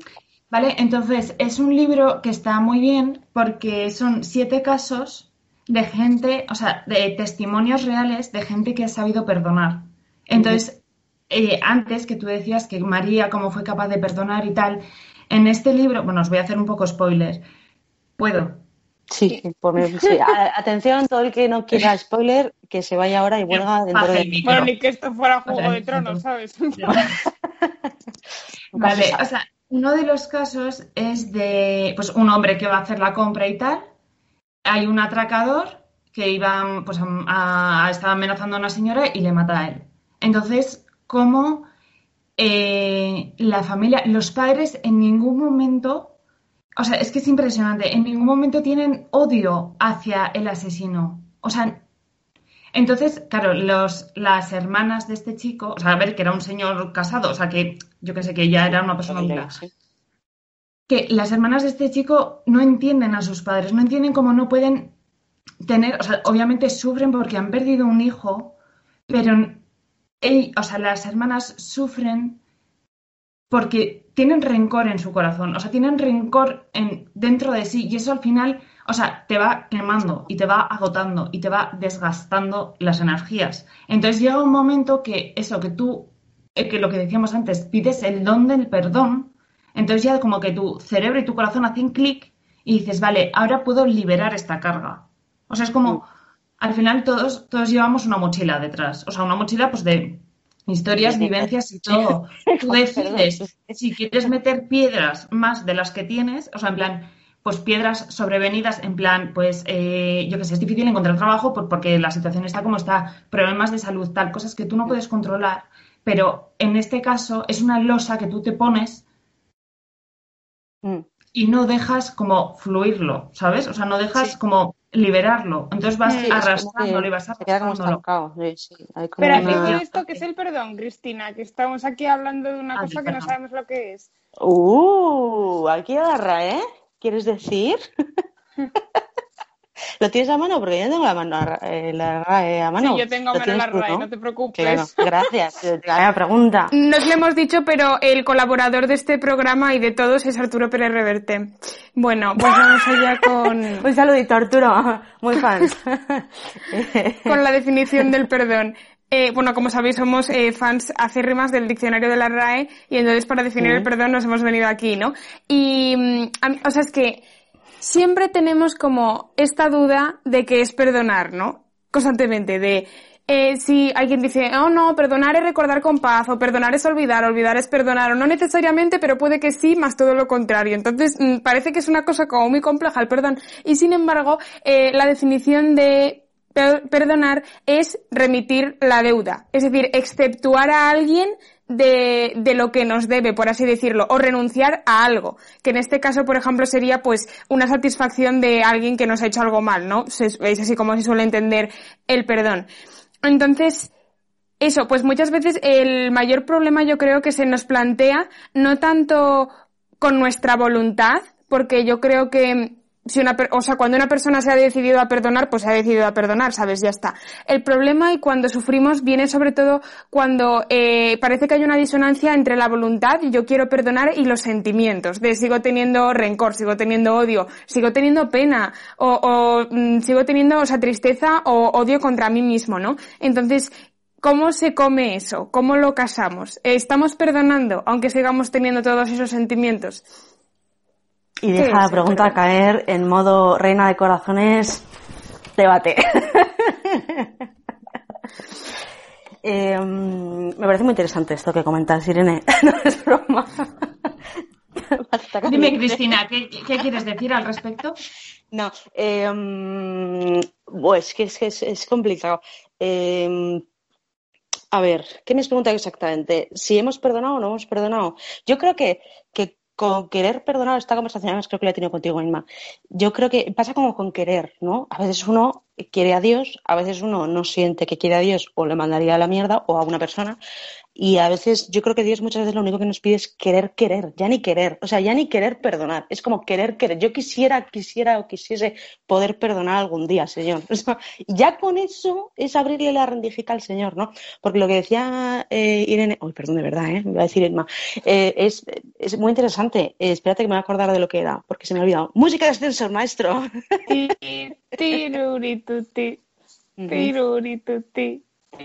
Vale, entonces es un libro que está muy bien porque son siete casos de gente, o sea, de testimonios reales de gente que ha sabido perdonar. Entonces, eh, antes que tú decías que María, cómo fue capaz de perdonar y tal, en este libro, bueno, os voy a hacer un poco spoiler. Puedo. Sí, por mí- sí. A- Atención, todo el que no quiera spoiler, que se vaya ahora y vuelva dentro de. micro. Bueno, ni que esto fuera Juego sea, de Tronos, ¿sabes? Vale, o sea, uno de los casos es de pues un hombre que va a hacer la compra y tal. Hay un atracador que iba, pues, a, a- estaba amenazando a una señora y le mata a él. Entonces, ¿cómo eh, la familia, los padres en ningún momento, o sea, es que es impresionante, en ningún momento tienen odio hacia el asesino. O sea, entonces, claro, los, las hermanas de este chico, o sea, a ver, que era un señor casado, o sea, que yo que sé, que ya era una persona Sí. que las hermanas de este chico no entienden a sus padres, no entienden cómo no pueden tener, o sea, obviamente sufren porque han perdido un hijo, pero, ell- o sea, las hermanas sufren porque tienen rencor en su corazón, o sea, tienen rencor en, dentro de sí y eso al final, o sea, te va quemando y te va agotando y te va desgastando las energías. Entonces llega un momento que eso, que tú, eh, que lo que decíamos antes, pides el don del perdón, entonces ya como que tu cerebro y tu corazón hacen clic y dices, vale, ahora puedo liberar esta carga. O sea, es como, al final todos, todos llevamos una mochila detrás, o sea, una mochila pues de historias, vivencias y todo. Tú decides si quieres meter piedras más de las que tienes, o sea, en plan, pues piedras sobrevenidas, en plan, pues eh, yo que sé, es difícil encontrar trabajo por- porque la situación está como está, problemas de salud, tal, cosas que tú no puedes controlar, pero en este caso es una losa que tú te pones Mm. y no dejas como fluirlo, ¿sabes? O sea, no dejas como liberarlo. Entonces vas arrastrándolo y vas arrastrándolo. Pero una... esto que es el perdón, Cristina, que estamos aquí hablando de una ah, cosa que no sabemos lo que es. Uh, aquí agarra, ¿eh? ¿Quieres decir? ¿Lo tienes a mano? Porque yo tengo la mano eh, la, a mano. Sí, yo tengo a mano la RAE, no te preocupes. gracias. La pregunta. No os lo hemos dicho, pero el colaborador de este programa y de todos es Arturo Pérez Reverte. Bueno, pues vamos allá con... Un saludito, Arturo. Muy fan. con la definición del perdón. Eh, bueno, como sabéis, somos eh, fans acérrimas del diccionario de la RAE y entonces para definir el perdón nos hemos venido aquí, ¿no? Y, mm, o sea, es que siempre tenemos como esta duda de que es perdonar, ¿no? Constantemente, de eh, si alguien dice, oh no, perdonar es recordar con paz, o perdonar es olvidar, olvidar es perdonar, o no necesariamente, pero puede que sí, más todo lo contrario. Entonces, mm, parece que es una cosa como muy compleja el perdón. Y sin embargo, eh, la definición de perdonar es remitir la deuda. Es decir, exceptuar a alguien de, de, lo que nos debe, por así decirlo, o renunciar a algo, que en este caso, por ejemplo, sería pues una satisfacción de alguien que nos ha hecho algo mal, ¿no? Es así como se suele entender el perdón. Entonces, eso, pues muchas veces el mayor problema yo creo que se nos plantea no tanto con nuestra voluntad, porque yo creo que si una, o sea, cuando una persona se ha decidido a perdonar, pues se ha decidido a perdonar, ¿sabes? Ya está. El problema y cuando sufrimos viene sobre todo cuando eh, parece que hay una disonancia entre la voluntad, yo quiero perdonar, y los sentimientos, de sigo teniendo rencor, sigo teniendo odio, sigo teniendo pena, o, mm, sigo teniendo, o sea, tristeza o odio contra mí mismo, ¿no? Entonces, ¿Cómo se come eso? ¿Cómo lo casamos? ¿Estamos perdonando aunque sigamos teniendo todos esos sentimientos? Y deja la pregunta caer en modo reina de corazones, debate. Em, me parece muy interesante esto que comentas, Irene. no es broma. Dime, Cristina, ¿qué, quieres decir al respecto? No, eh, pues que es, que es, complicado. Em, a ver, ¿qué me has preguntado exactamente? ¿Si hemos perdonado o no hemos perdonado? Yo creo que con querer perdonar esta conversación, además creo que la he tenido contigo, Inma. Yo creo que pasa como con querer, ¿no? A veces uno quiere a Dios, a veces uno no siente que quiere a Dios o le mandaría a la mierda o a una persona, y a veces, yo creo que Dios muchas veces lo único que nos pide es querer, querer, ya ni querer, o sea, ya ni querer perdonar, es como querer, querer. Yo quisiera, quisiera o quisiese poder perdonar algún día, Señor. ya con eso es abrirle la rendifica al Señor, ¿no? Porque lo que decía eh, Irene, uy, perdón, de verdad, ¿eh? Me voy a decir Irma, eh, es, es, muy interesante. Eh, espérate que me voy a acordar de lo que era, porque se me ha olvidado. Música de ascensor, maestro.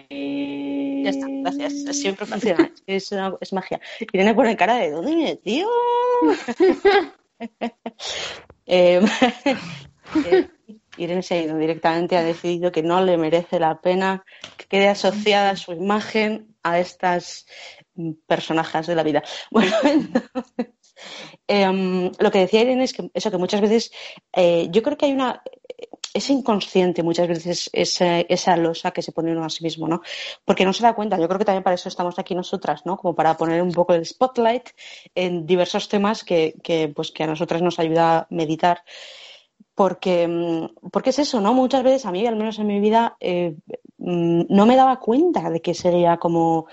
Ya está, gracias. Siempre funciona. Es, es magia. Irene pone cara de ¿dónde viene, tío? eh, eh, Irene se ha ido directamente, ha decidido que no le merece la pena que quede asociada su imagen a estas personajes de la vida. Bueno, entonces, eh, lo que decía Irene es que eso que muchas veces eh, yo creo que hay una es inconsciente muchas veces esa, esa, losa que se pone uno a sí mismo, ¿no? Porque no se da cuenta. Yo creo que también para eso estamos aquí nosotras, ¿no? Como para poner un poco el spotlight en diversos temas que, que pues, que a nosotras nos ayuda a meditar. Porque, mm, porque es eso, ¿no? Muchas veces a mí, al menos en mi vida, eh, mm, no me daba cuenta de que seguía como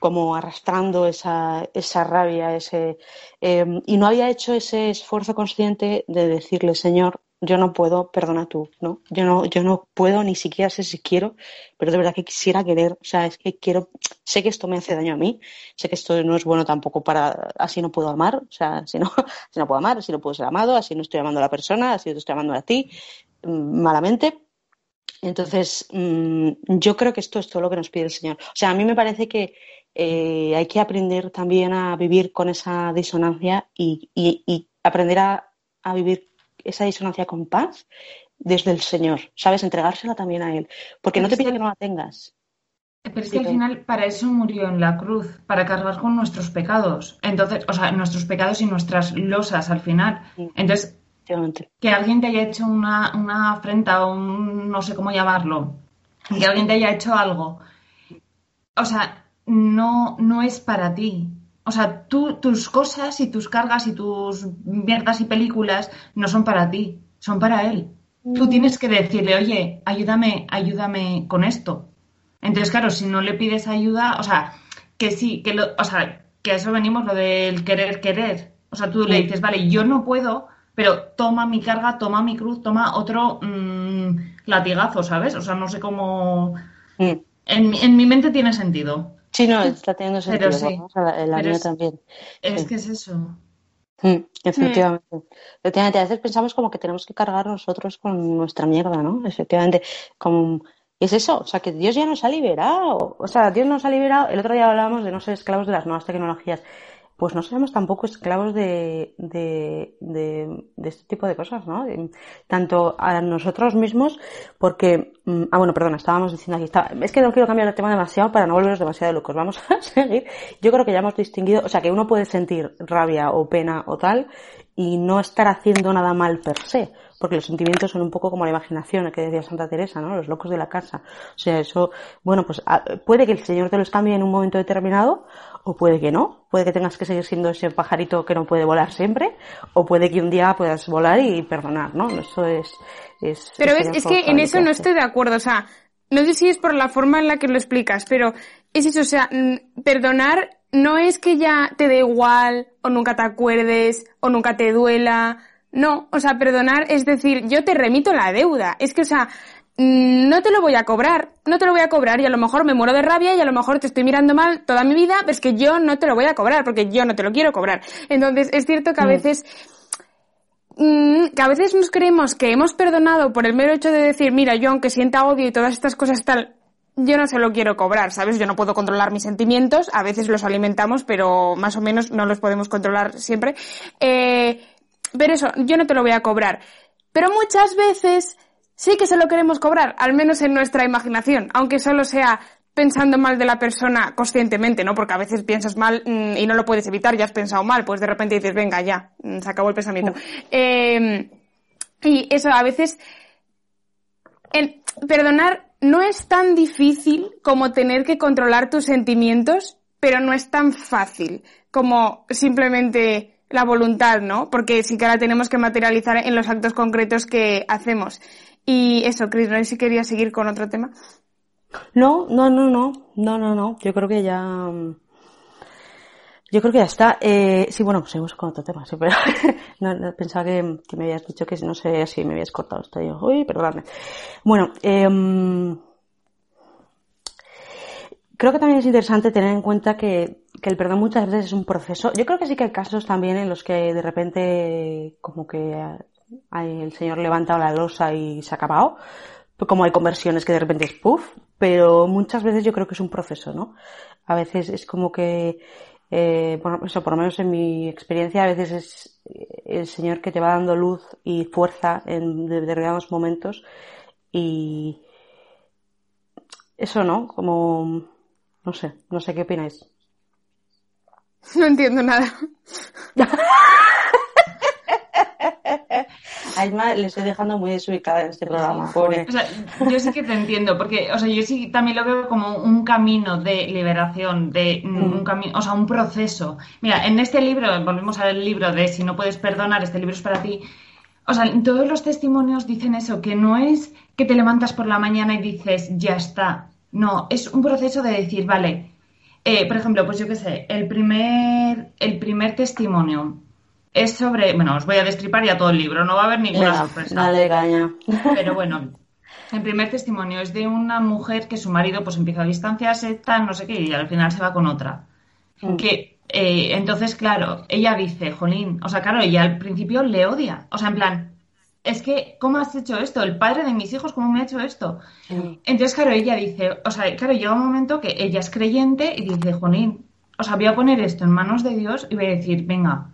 como arrastrando esa, esa rabia, ese, eh, y no había hecho ese esfuerzo consciente de decirle, Señor, yo no puedo, perdona tú, ¿no? Yo no, yo no puedo, ni siquiera sé si quiero, pero de verdad que quisiera querer, o sea, es que quiero, sé que esto me hace daño a mí, sé que esto no es bueno tampoco para, así no puedo amar, o sea, si no, si no puedo amar, así no puedo ser amado, así no estoy amando a la persona, así no estoy amando a ti, mm, malamente. Entonces, mm, yo creo que esto es todo lo que nos pide el Señor. O sea, a mí me parece que eh, hay que aprender también a vivir con esa disonancia y, y aprender a, a vivir esa disonancia con paz desde el Señor, ¿sabes? Entregársela también a Él, porque no te pide que no la tengas. Pero es que al final para eso murió en la cruz, para cargar con nuestros pecados. Entonces, o sea, nuestros pecados y nuestras losas al final. Entonces, que alguien te haya hecho una, una afrenta o un, no sé cómo llamarlo, que alguien te haya hecho algo, o sea, no, no es para ti. O sea, tú, tus cosas y tus cargas y tus mierdas y películas no son para ti, son para él. Tú mm. tienes que decirle, oye, ayúdame, ayúdame con esto. Entonces, claro, si no le pides ayuda, o sea, que sí, que lo, o sea, que a eso venimos lo del querer querer. O sea, tú le dices, vale, yo no puedo, pero toma mi carga, toma mi cruz, toma otro mm, latigazo, ¿sabes? O sea, no sé cómo. Mm. En, en, mi mente tiene sentido. Sí, no, está teniendo sentido. Pero sí. también. Es que es eso. Mm, efectivamente. Efectivamente, a veces pensamos como que tenemos que cargar nosotros con nuestra mierda, ¿no? Efectivamente, como es eso, o sea, que Dios ya nos ha liberado. O sea, Dios nos ha liberado. El otro día hablábamos de no ser esclavos de las nuevas tecnologías. Pues no seamos tampoco esclavos de, de, de, este tipo de cosas, ¿no? tanto a nosotros mismos, porque. Mm, ah, bueno, perdona, estábamos diciendo aquí. Estaba, es que no quiero cambiar el tema demasiado para no volvernos demasiado locos. Vamos a seguir. Yo creo que ya hemos distinguido, o sea, que uno puede sentir rabia o pena o tal y no estar haciendo nada mal per se porque los sentimientos son un poco como la imaginación, que decía Santa Teresa, ¿no? Los locos de la casa. O sea, eso, bueno, pues ah, puede que el Señor te los cambie en un momento determinado, o puede que no. Puede que tengas que seguir siendo ese pajarito que no puede volar siempre, o puede que un día puedas volar y perdonar, ¿no? Eso es... es pero ves, es que en eso no estoy de acuerdo, o sea, no sé si es por la forma en la que lo explicas, pero es eso, o sea, perdonar no es que ya te dé igual, o nunca te acuerdes, o nunca te duela, no, o sea, perdonar es decir, yo te remito la deuda. Es que, o sea, no te lo voy a cobrar, no te lo voy a cobrar y a lo mejor me muero de rabia y a lo mejor te estoy mirando mal toda mi vida, pero es que yo no te lo voy a cobrar porque yo no te lo quiero cobrar. Entonces, es cierto que a mm. veces, mm, que a veces nos creemos que hemos perdonado por el mero hecho de decir, mira, yo aunque sienta odio y todas estas cosas tal, yo no se lo quiero cobrar, ¿sabes? Yo no puedo controlar mis sentimientos, a veces los alimentamos, pero más o menos no los podemos controlar siempre. Eh, pero eso, yo no te lo voy a cobrar. Pero muchas veces sí que se lo queremos cobrar, al menos en nuestra imaginación, aunque solo sea pensando mal de la persona conscientemente, ¿no? Porque a veces piensas mal mm, y no lo puedes evitar, ya has pensado mal, pues de repente dices, venga, ya, mm, se acabó el pensamiento. Em, y eso, a veces, el perdonar no es tan difícil como tener que controlar tus sentimientos, pero no es tan fácil como simplemente la voluntad, ¿no? Porque sí que la tenemos que materializar en los actos concretos que hacemos. Y eso, Cris, no sé si quería seguir con otro tema. No, no, no, no, no, no, no. Yo creo que ya. Mm, yo creo que ya está. Eh, sí, bueno, seguimos con otro tema, sí, pero no, pensaba que, me habías dicho que no sé si me habías cortado esto. Yo, uy, perdóname. Bueno, eh, creo que también es interesante tener en cuenta que, el perdón muchas veces es un proceso. Yo creo que sí que hay casos también en los que de repente como que el Señor levanta la losa y se ha acabado. Como hay conversiones que de repente es puff, pero muchas veces yo creo que es un proceso, ¿no? A veces es como que, eh, bueno, eso por lo menos en mi experiencia, a veces es el Señor que te va dando luz y fuerza en determinados momentos y eso, ¿no? Como no sé, no sé qué opináis. No entiendo nada. A le estoy dejando muy desubicada en este programa, yo sí que te entiendo, porque, o sea, yo sí también lo veo como un camino de liberación, de un mm. camino, o sea, un proceso. Mira, en este libro, volvemos al libro de Si no puedes perdonar, este libro es para ti. O sea, todos los testimonios dicen eso, que no es que te levantas por la mañana y dices, ya está, no, es un proceso de decir, vale, eh, por ejemplo, pues yo qué sé, el primer, el primer testimonio es sobre, bueno, os voy a destripar ya todo el libro, no va a haber ninguna sorpresa. Dale caña. Pero bueno, el primer testimonio es de una mujer que su marido pues empieza a distanciarse, tal, no sé qué, y al final se va con otra. Mm. Que eh, entonces, claro, ella dice, Jolín, o sea, claro, ella al principio le odia. O sea, en plan, es que, ¿cómo has hecho esto? El padre de mis hijos, ¿cómo me ha hecho esto? Entonces, claro, ella dice, o sea, claro, llega un momento que ella es creyente y dice, Jonín, o sea, voy a poner esto en manos de Dios y voy a decir, venga,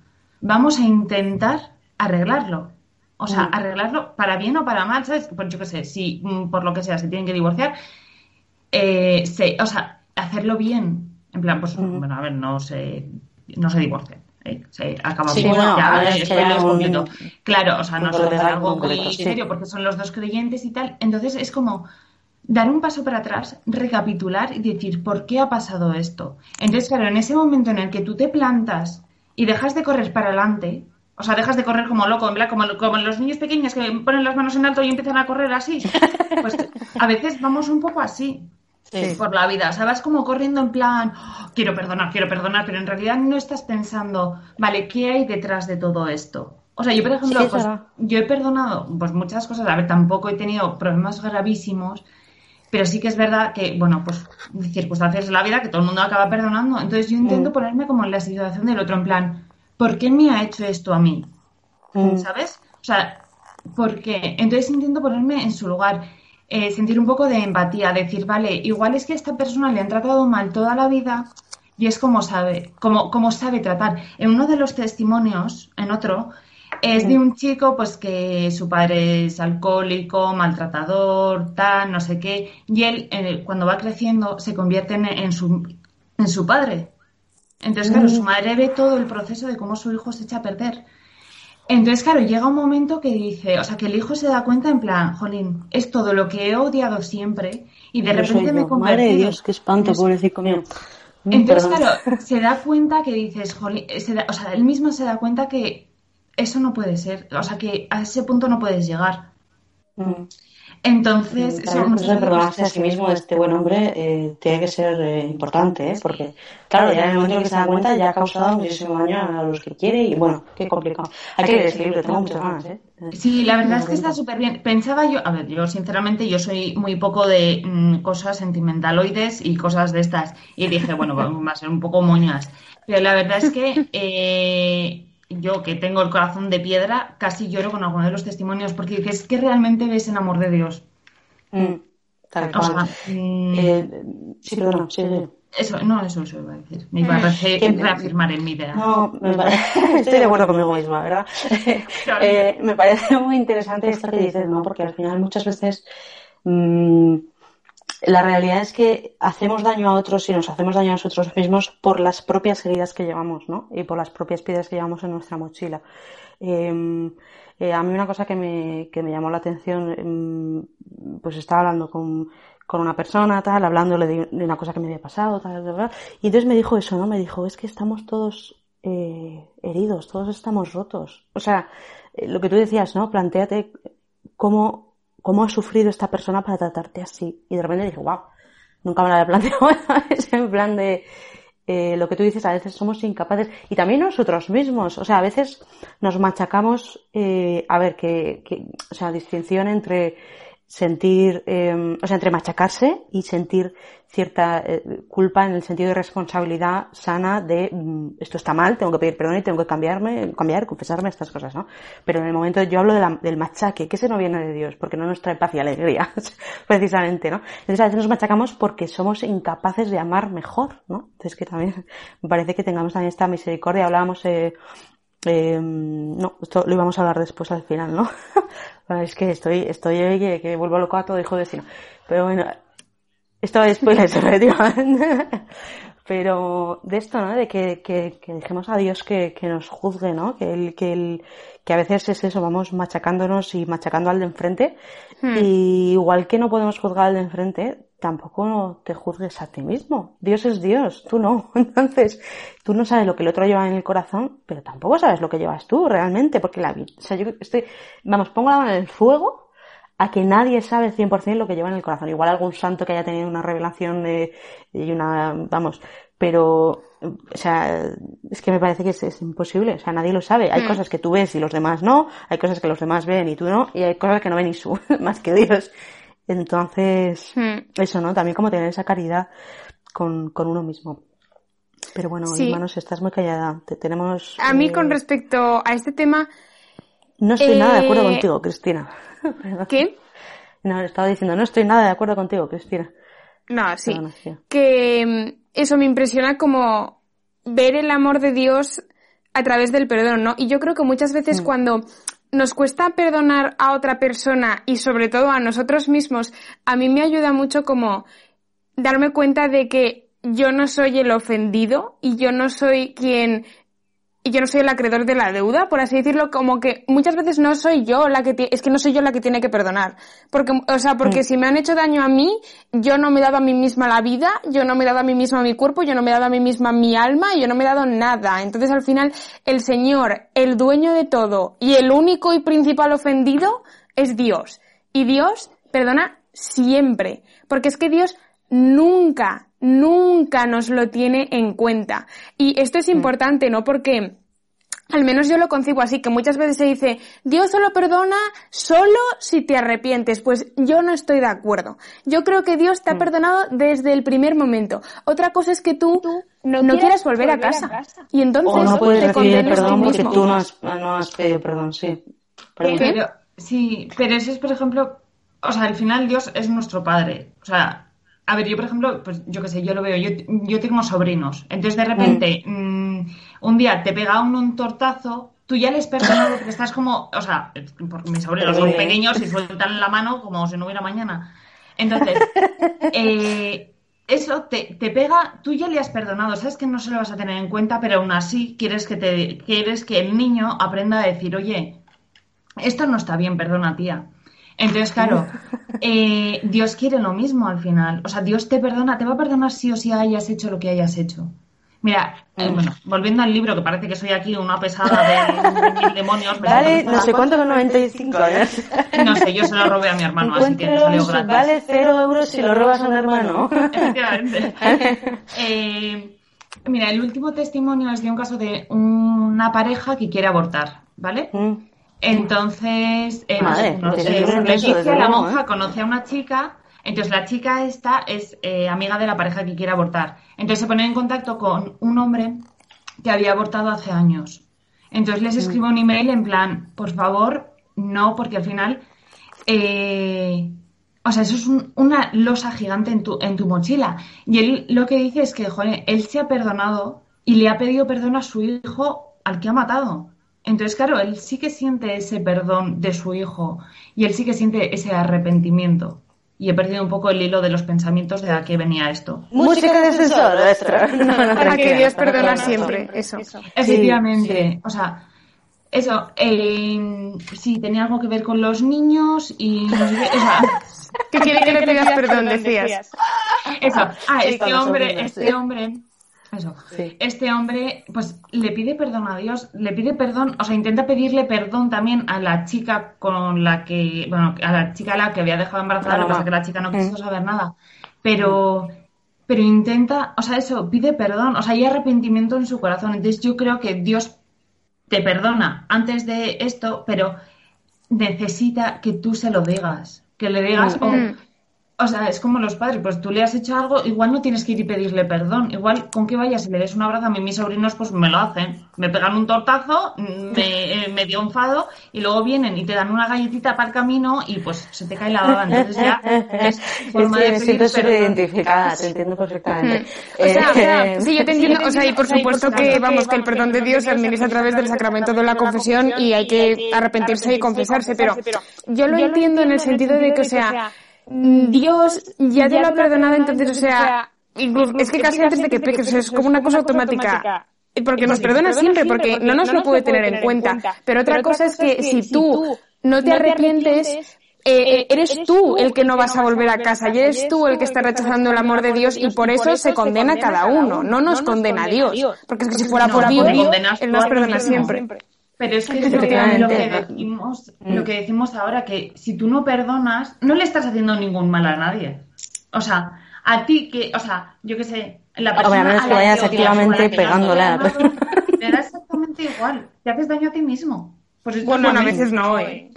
vamos a intentar arreglarlo. O sea, arreglarlo para bien o para mal, ¿sabes? Pues yo qué sé, si mm, por lo que sea se tienen que divorciar, eh, o sea, hacerlo bien. En plan, pues, bueno, a ver, no se, no se divorcien se acaba sí, bueno, ya, Claro, o sea, no es algo muy serio porque son los dos creyentes y tal. Entonces es como, dar un paso para atrás, recapitular y decir, ¿por qué ha pasado esto? Entonces, claro, en ese momento en el que tú te plantas y dejas de correr para adelante, o sea, dejas de correr como loco, en plan, como, como los niños pequeños que ponen las manos en alto y empiezan a correr así, pues a veces vamos un poco así. por la vida. O sea, vas como corriendo en plan, "Oh, quiero perdonar, quiero perdonar, pero en realidad no estás pensando, vale, ¿qué hay detrás de todo esto? O sea, yo, por ejemplo, Sí, pues, yo he perdonado pues muchas cosas. A ver, tampoco he tenido problemas gravísimos, pero sí que es verdad que, bueno, pues circunstancias de la vida que todo el mundo acaba perdonando. Entonces yo intento Mm. ponerme como en la situación del otro, en plan, ¿por qué me ha hecho esto a mí? Mm. ¿Sabes? O sea, ¿por qué? Entonces intento ponerme en su lugar, eh, sentir un poco de empatía, decir, vale, igual es que a esta persona le han tratado mal toda la vida y es como sabe, como, como sabe tratar. En uno de los testimonios, en otro, es de un chico pues que su padre es alcohólico, maltratador, tal, no sé qué, y él eh, cuando va creciendo se convierte en, en su, en su padre. Entonces, claro, su madre ve todo el proceso de cómo su hijo se echa a perder. Entonces, claro, llega un momento que dice, o sea, que el hijo se da cuenta en plan, jolín, es todo lo que he odiado siempre y de repente me convertido. Madre de Dios, qué espanto, Eso. pobrecito mío. Mm, Entonces, perdón. claro, se da cuenta que dices, jolín, se da- o sea, él mismo se da cuenta que eso no puede ser, o sea, que a ese punto no puedes llegar. Mm. Entonces, muchas eso perdonarse a sí mismo de este buen hombre eh, tiene que ser eh, importante, ¿eh? porque, claro, ya en el momento en que se da cuenta ya ha causado muchísimo daño a los que quiere y, bueno, qué complicado. Hay que leer libro, tengo muchas ganas, ¿eh? Sí, la verdad es que está súper bien. Pensaba yo, a ver, yo sinceramente yo soy muy poco de mm, cosas sentimentaloides y cosas de estas. Y dije, bueno, va va a ser un poco moñas. Pero la verdad es que eh, yo que tengo el corazón de piedra, casi lloro con alguno de los testimonios porque dices que realmente ves el amor de Dios. Mm, tal O sea, cual. mm, Eh, sí, perdona, sí, sí. eso, no, eso, eso iba a decir. Me iba a reafirmar en mi idea. No, me pare- estoy de acuerdo conmigo misma, ¿verdad? Claro. Eh, me parece muy interesante esto que dices, ¿no? Porque al final muchas veces mm, la realidad es que hacemos daño a otros y nos hacemos daño a nosotros mismos por las propias heridas que llevamos, ¿no? Y por las propias piedras que llevamos en nuestra mochila. Eh, eh, a mí una cosa que me, que me llamó la atención, mm, pues estaba hablando con, con una persona, tal, hablándole de, de una cosa que me había pasado, tal, tal, tal, y entonces me dijo eso, ¿no? Me dijo, es que estamos todos eh, heridos, todos estamos rotos. O sea, eh, lo que tú decías, ¿no? Plantéate cómo, cómo ha sufrido esta persona para tratarte así. Y de repente dije, wow, nunca me lo había planteado. es en plan de eh, lo que tú dices, a veces somos incapaces. Y también nosotros mismos. O sea, a veces nos machacamos, eh, a ver, que, que, o sea, distinción entre sentir, eh, o sea, entre machacarse y sentir cierta eh, culpa en el sentido de responsabilidad sana de mm, esto está mal, tengo que pedir perdón y tengo que cambiarme, cambiar, confesarme estas cosas, ¿no? Pero en el momento yo hablo del machaque, que ese no viene de Dios, porque no nos trae paz y alegría, precisamente, ¿no? Entonces a veces nos machacamos porque somos incapaces de amar mejor, ¿no? Entonces que también me parece que tengamos también esta misericordia, hablábamos eh, eh, no, esto lo íbamos a hablar después al final, ¿no? Bueno, es que estoy, estoy hoy que, que vuelvo loco a todo hijo de vecino. Pero bueno, esto es spoilers, efectivamente. Pero de esto, ¿no? De que, que, que dejemos a Dios que, que nos juzgue, ¿no? Que el, que el, que a veces es eso, vamos machacándonos y machacando al de enfrente. Hmm. Y igual que no podemos juzgar al de enfrente, tampoco te juzgues a ti mismo. Dios es Dios, tú no. Entonces, tú no sabes lo que el otro lleva en el corazón, pero tampoco sabes lo que llevas tú realmente, porque la vida, o sea, yo estoy, vamos, pongo la mano en el fuego a que nadie sabe 100% lo que lleva en el corazón. Igual algún santo que haya tenido una revelación de, y una, vamos, pero, o sea, es que me parece que es, es imposible, o sea, nadie lo sabe. Hay Hmm. cosas que tú ves y los demás no, hay cosas que los demás ven y tú no, y hay cosas que no ven ni su, más que Dios. Entonces, Hmm. eso, ¿no? También como tener esa caridad con, con uno mismo. Pero bueno, Sí. hermanos, estás muy callada. Te tenemos. A mí eh, con respecto a este tema, No estoy nada de acuerdo eh, contigo, Cristina. ¿qué? No, estaba diciendo, no estoy nada de acuerdo contigo, Cristina. No, sí. Perdona, sí. Que mm, eso me impresiona como ver el amor de Dios a través del perdón, ¿no? Y yo creo que muchas veces Mm. cuando nos cuesta perdonar a otra persona y sobre todo a nosotros mismos, a mí me ayuda mucho como darme cuenta de que yo no soy el ofendido y yo no soy quien y yo no soy el acreedor de la deuda, por así decirlo, como que muchas veces no soy yo la que es que no soy yo la que tiene que perdonar, porque o sea, porque mm. si me han hecho daño a mí, yo no me he dado a mí misma la vida, yo no me he dado a mí misma mi cuerpo, yo no me he dado a mí misma mi alma, yo no me he dado nada. Entonces al final el Señor, el dueño de todo y el único y principal ofendido es Dios. Y Dios perdona siempre, porque es que Dios nunca, nunca nos lo tiene en cuenta. Y esto es mm. importante, ¿no? Porque al menos yo lo concibo así, que muchas veces se dice, Dios solo perdona solo si te arrepientes. Pues yo no estoy de acuerdo. Yo creo que Dios te ha mm. perdonado desde el primer momento. Otra cosa es que tú no, quieras volver, a, casa. Y entonces o no puedes recibir perdón porque tú no has, no has pedido perdón, sí. Pero, sí, pero eso es, por ejemplo, o sea, al final Dios es nuestro Padre. O sea, a ver, yo por ejemplo, pues yo qué sé, yo lo veo, yo, yo tengo sobrinos, entonces de repente mm. Mm, un día te pega uno un tortazo, tú ya les perdonas porque estás como, o sea, porque mis sobrinos son pequeños y sueltan la mano como si no hubiera mañana. Entonces, eh, eso te, te, pega, tú ya le has perdonado, sabes que no se lo vas a tener en cuenta, pero aún así quieres que, te, quieres que el niño aprenda a decir, oye, esto no está bien, perdona tía. Entonces, claro, eh, Dios quiere lo mismo al final. O sea, Dios te perdona, te va a perdonar sí o sí hayas hecho lo que hayas hecho. Mira, eh, bueno, volviendo al libro, que parece que soy aquí una pesada de, demonios. Vale, no sé cuánto con 95, ¿eh? No sé, yo se lo robé a mi hermano, así que salió gratis. Vale cero euros si lo robas a un hermano. Efectivamente. Eh, mira, el último testimonio es de un caso de una pareja que quiere abortar, ¿vale? Mm. Entonces, eh, la monja, ¿eh? conoce a una chica, entonces la chica esta es eh, amiga de la pareja que quiere abortar. Entonces se pone en contacto con un hombre que había abortado hace años. Entonces les escribe un email en plan, por favor, no, porque al final, o sea, eso es una losa gigante en tu, en tu mochila. Y él lo que dice es que, joder, él se ha perdonado y le ha pedido perdón a su hijo al que ha matado. Entonces, claro, él sí que siente ese perdón de su hijo y él sí que siente ese arrepentimiento. Y he perdido un poco el hilo de los pensamientos de a qué venía esto. Música de ascensor, Para que Dios perdona siempre, eso. Efectivamente, o sea, eso, eh, sí, tenía algo que ver con los niños y no sé qué, o sea, ¿Qué quiere que le pidas perdón, decías? Eso, ah, este hombre, este hombre eso. Este hombre, pues le pide perdón a Dios, le pide perdón, o sea, intenta pedirle perdón también a la chica con la que, bueno, a la chica a la que había dejado embarazada, lo que pasa que la chica no quiso saber nada. Pero, pero intenta, o sea, eso, pide perdón, o sea, hay arrepentimiento en su corazón. Entonces yo creo que Dios te perdona antes de esto, pero necesita que tú se lo digas. Que le digas, mm. O sea, es como los padres, pues tú le has hecho algo, igual no tienes que ir y pedirle perdón. Igual con que vayas y le des un abrazo a mí, mis sobrinos, pues me lo hacen. Me pegan un tortazo, me, me dio enfado y luego vienen y te dan una galletita para el camino y pues se te cae la baba. Entonces ya es forma de siento ser identificada, te entiendo perfectamente. Mm. O, sea, eh, sí, yo te entiendo. O sea, y por supuesto que, vamos, que el perdón de Dios se administra a través del sacramento de la confesión y hay que arrepentirse y confesarse, pero yo lo entiendo en el sentido de que, o sea, Dios ya te lo ha perdonado, entonces, o sea, es que casi antes de que peques, es como una cosa automática. Porque nos perdona siempre, porque no nos lo puede tener en cuenta. Pero otra cosa es que si tú no te arrepientes, eh, eh, eres tú el que no vas a volver a casa y eres tú el que está rechazando el amor de Dios y por eso se condena a cada uno, no nos condena a Dios. Porque es que si fuera por Dios, Él nos perdona siempre. Pero es que es lo que, decimos, lo que decimos ahora, que si tú no perdonas, no le estás haciendo ningún mal a nadie. O sea, a ti que, o sea, yo qué sé, la persona Obviamente que vayas activamente pegándola. Te da exactamente igual, te haces daño a ti mismo. Pues bueno, a veces no, ¿eh?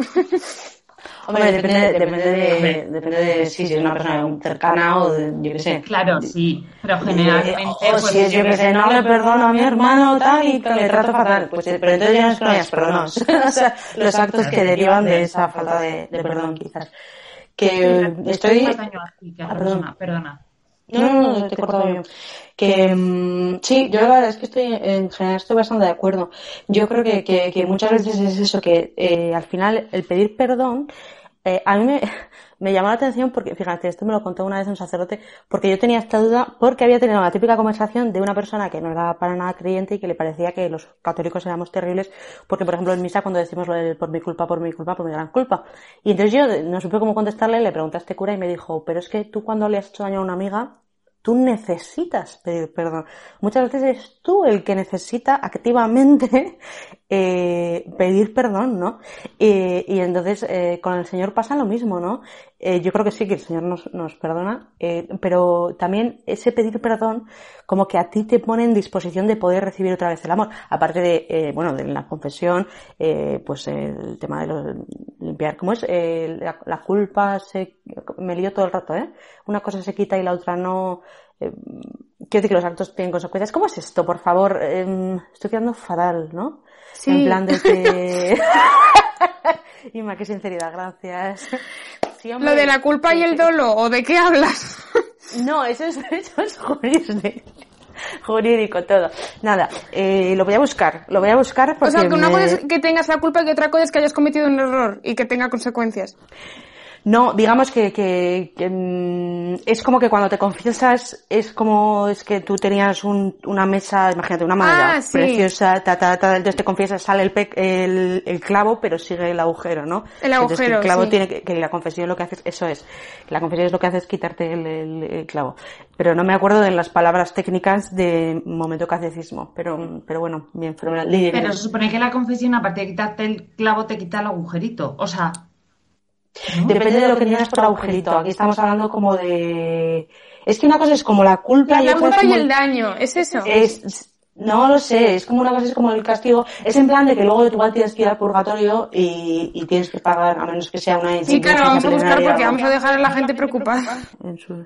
Hombre, depende, depende, de, depende de si es una persona cercana o de, yo qué sé. Claro, sí, pero generalmente... O pues, si es, yo qué sé, no le perdono a mi hermano tal y le trato fatal, pues pero entonces ya no es que no hayas perdonado. o sea, los actos que derivan de esa falta de, de perdón, quizás. Que estoy... Ah, perdona, perdona. No, no, no, te he cortado yo. Que mm, sí, yo la verdad es que estoy, en general estoy bastante de acuerdo. Yo creo que, que, que muchas veces es eso, que eh, al final el pedir perdón eh, a mí me, llamó la atención porque, fíjate, esto me lo contó una vez un sacerdote, porque yo tenía esta duda porque había tenido una típica conversación de una persona que no era para nada creyente y que le parecía que los católicos éramos terribles, porque por ejemplo en misa cuando decimos por mi culpa, por mi culpa, por mi gran culpa. Y entonces yo no supe cómo contestarle, le pregunté a este cura y me dijo, pero es que tú cuando le has hecho daño a una amiga, tú necesitas pedir perdón. Muchas veces eres tú el que necesita activamente eh, pedir perdón, ¿no? Eh, y entonces eh, con el Señor pasa lo mismo, ¿no? Eh, yo creo que sí, que el Señor nos, nos perdona, eh, pero también ese pedir perdón como que a ti te pone en disposición de poder recibir otra vez el amor. Aparte de, eh, bueno, de la confesión, eh, pues el tema de los, limpiar, ¿cómo es? Eh, la, la, culpa se, me lío todo el rato, ¿eh? Una cosa se quita y la otra no. Eh, quiero decir que los actos tienen consecuencias. ¿Cómo es esto, por favor? Eh, estoy quedando fatal, ¿no? Sí. En plan de que... Qué sinceridad, gracias. Sí, hombre, Lo de la culpa y el dolo, ¿o de qué hablas? No, eso es, eso es jurídico. Jurídico, todo. Nada, eh, lo voy a buscar, lo voy a buscar porque... O sea, que una me... cosa es que tengas la culpa y que otra cosa es que hayas cometido un error y que tenga consecuencias. No, digamos que, que, que mmm, es como que cuando te confiesas es como es que tú tenías un, una mesa, imagínate, una madera ah, sí. preciosa, ta, ta, ta, entonces te confiesas, sale el, pe el, el, clavo, pero sigue el agujero, ¿no? El agujero, entonces, el clavo sí. tiene que, que, la confesión lo que hace, eso es, la confesión es lo que hace es quitarte el, el, el, clavo. Pero no me acuerdo de las palabras técnicas de momento catecismo, pero, pero bueno, bien, fenomenal. Pero se supone que la confesión, aparte de quitarte el clavo, te quita el agujerito, o sea... ¿No? Depende de lo que entiendas por agujerito. Aquí estamos hablando como de... Es que una cosa es como la culpa... La, y culpa y el daño, ¿es eso? Es, no lo sé, es como una cosa, es como el castigo. Es en plan de que luego igual tienes que ir al purgatorio y, y tienes que pagar, a menos que sea una... Sí, claro, vamos a buscar porque vamos a dejar a la gente preocupada. En su...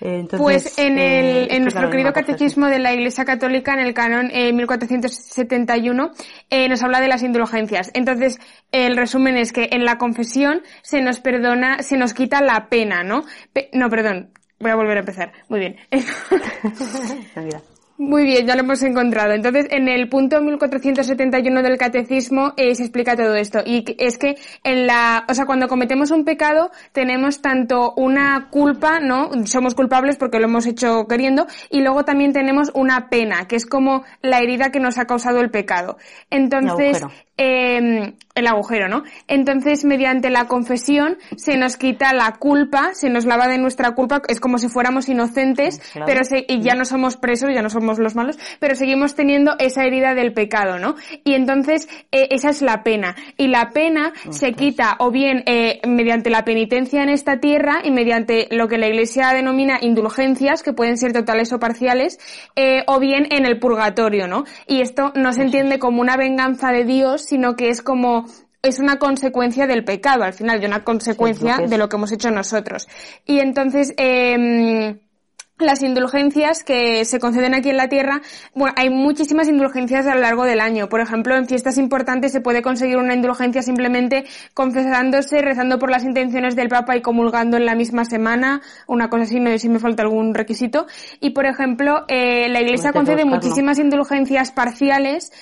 Entonces, pues en, el, eh, en nuestro querido catecismo de la Iglesia Católica, en el canon eh, 1471, eh, nos habla de las indulgencias. Entonces, el resumen es que en la confesión se nos perdona, se nos quita la pena, ¿no? Pe no, perdón, voy a volver a empezar. Muy bien. Muy bien, ya lo hemos encontrado. Entonces, en el punto 1471 del catecismo eh, se explica todo esto. Y es que en la, o sea, cuando cometemos un pecado, tenemos tanto una culpa, ¿no? Somos culpables porque lo hemos hecho queriendo, y luego también tenemos una pena, que es como la herida que nos ha causado el pecado. Entonces, eh, el agujero, ¿no? Entonces, mediante la confesión se nos quita la culpa, se nos lava de nuestra culpa, es como si fuéramos inocentes, claro. pero se, y ya no somos presos, ya no somos los malos, pero seguimos teniendo esa herida del pecado, ¿no? Y entonces, eh, esa es la pena. Y la pena se quita o bien eh, mediante la penitencia en esta tierra y mediante lo que la Iglesia denomina indulgencias, que pueden ser totales o parciales, eh, o bien en el purgatorio, ¿no? Y esto no se entiende como una venganza de Dios, sino que es como es una consecuencia del pecado, al final, de una consecuencia sí, de lo que hemos hecho nosotros. Y entonces, eh, las indulgencias que se conceden aquí en la tierra, bueno, hay muchísimas indulgencias a lo largo del año. Por ejemplo, en fiestas importantes se puede conseguir una indulgencia simplemente confesándose, rezando por las intenciones del Papa y comulgando en la misma semana, una cosa así, no sé si me falta algún requisito. Y por ejemplo, eh, la Iglesia concede muchísimas indulgencias parciales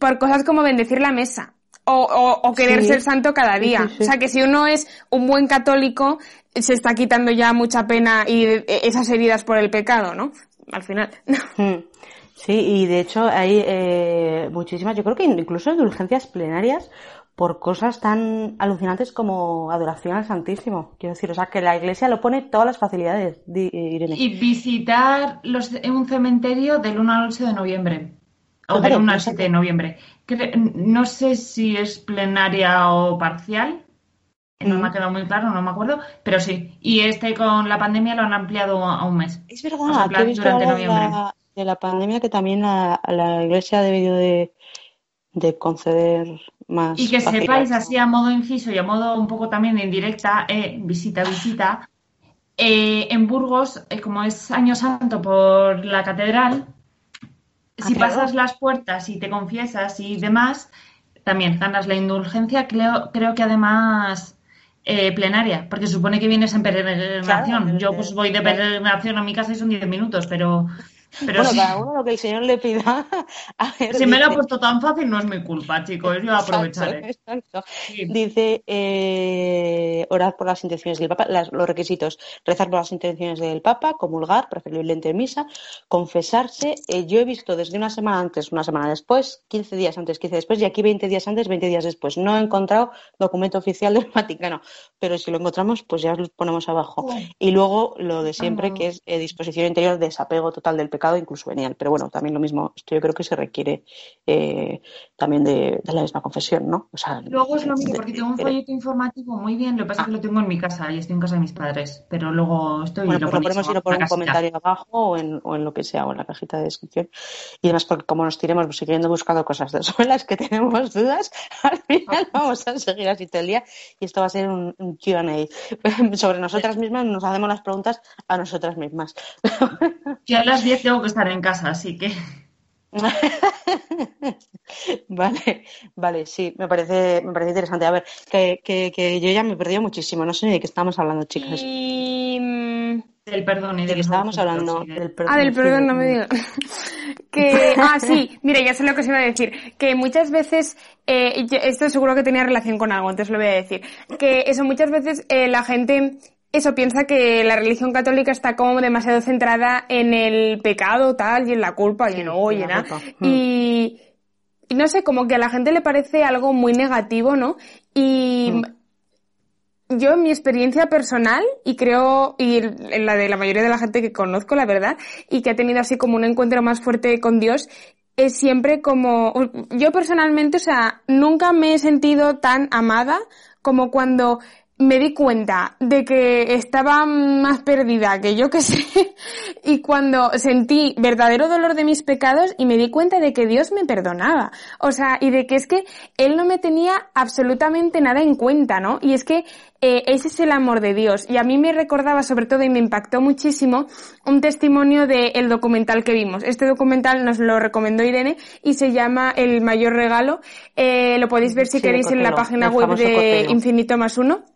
por cosas como bendecir la mesa. O, o, o, querer sí. ser santo cada día. Sí, sí, o sea que si uno es un buen católico, se está quitando ya mucha pena y esas heridas por el pecado, ¿no? Al final. Hmm. Sí, y de hecho hay eh, muchísimas, yo creo que incluso indulgencias plenarias por cosas tan alucinantes como adoración al Santísimo. Quiero decir, o sea, que la Iglesia lo pone todas las facilidades, Irene. Y visitar los, un cementerio del 1 al 8 de noviembre. O del 1 al 7 de noviembre. No sé si es plenaria o parcial. No me ha quedado muy claro, no me acuerdo, pero sí. Y este con la pandemia lo han ampliado a un mes. Es verdad, o sea, que he visto durante noviembre. La, de la pandemia que también la, la Iglesia ha debido de, de conceder más. Y que sepáis así a modo inciso y a modo un poco también indirecta, eh, visita, visita. Eh, en Burgos, eh, como es Año Santo por la catedral, si pasas las puertas y te confiesas y demás, también ganas la indulgencia. Creo, creo que además eh, plenaria, porque supone que vienes en peregrinación. Claro, Yo pues voy de peregrinación a mi casa y son 10 minutos, pero Pero bueno, cada uno lo que el Señor le pida. si me lo ha puesto tan fácil, no es mi culpa, chicos. Yo aprovecharé. Dice: eh, orad por las intenciones del Papa, los requisitos: rezar por las intenciones del Papa, comulgar, preferiblemente en misa, confesarse. Eh, yo he visto desde una semana antes, una semana después, 15 días antes, 15 después, y aquí 20 días antes, 20 días después. No he encontrado documento oficial del Vaticano, pero si lo encontramos, pues ya lo ponemos abajo. Y luego lo de siempre, que es eh, disposición interior, desapego total del pecado, incluso venial. Pero bueno, también lo mismo, esto yo creo que se requiere eh, también de, la misma confesión, ¿no? O sea, luego es lo mismo, porque tengo un folleto informativo muy bien, lo que pasa es que lo tengo en mi casa y estoy en casa de mis padres, pero luego estoy... Bueno, lo, pues lo ponemos por un comentario abajo o en, o en lo que sea, o en la cajita de descripción. Y además, porque como nos tiremos pues, siguiendo buscando cosas de sobre las que tenemos dudas, al final vamos a seguir así todo el día y esto va a ser un, un QA sobre nosotras mismas, nos hacemos las preguntas a nosotras mismas. Yo a las 10 tengo que estar en casa, así que. vale, vale, sí, me parece, me parece interesante. A ver, que, que, yo ya me he perdido muchísimo, no sé ni de qué estamos hablando, chicas. Y... Del perdón y de que estábamos hablando del perdón. Ah, del perdón, no me digas. que, ah, sí, mira, ya sé lo que os iba a decir. Que muchas veces, eh, esto seguro que tenía relación con algo, entonces lo voy a decir. Que eso, muchas veces eh, la gente eso piensa que la religión católica está como demasiado centrada en el pecado tal y en la culpa y en oye, mm. y, y no sé, como que a la gente le parece algo muy negativo, ¿no? Y mm. yo en mi experiencia personal y creo y en la de la mayoría de la gente que conozco, la verdad, y que ha tenido así como un encuentro más fuerte con Dios, es siempre como yo personalmente, o sea, nunca me he sentido tan amada como cuando me di cuenta de que estaba más perdida que yo que sé y cuando sentí verdadero dolor de mis pecados y me di cuenta de que Dios me perdonaba. O sea, y de que es que Él no me tenía absolutamente nada en cuenta, ¿no? Y es que eh, ese es el amor de Dios. Y a mí me recordaba sobre todo y me impactó muchísimo un testimonio del documental que vimos. Este documental nos lo recomendó Irene y se llama El mayor regalo. Eh, lo podéis ver si queréis en la página web de Infinito más uno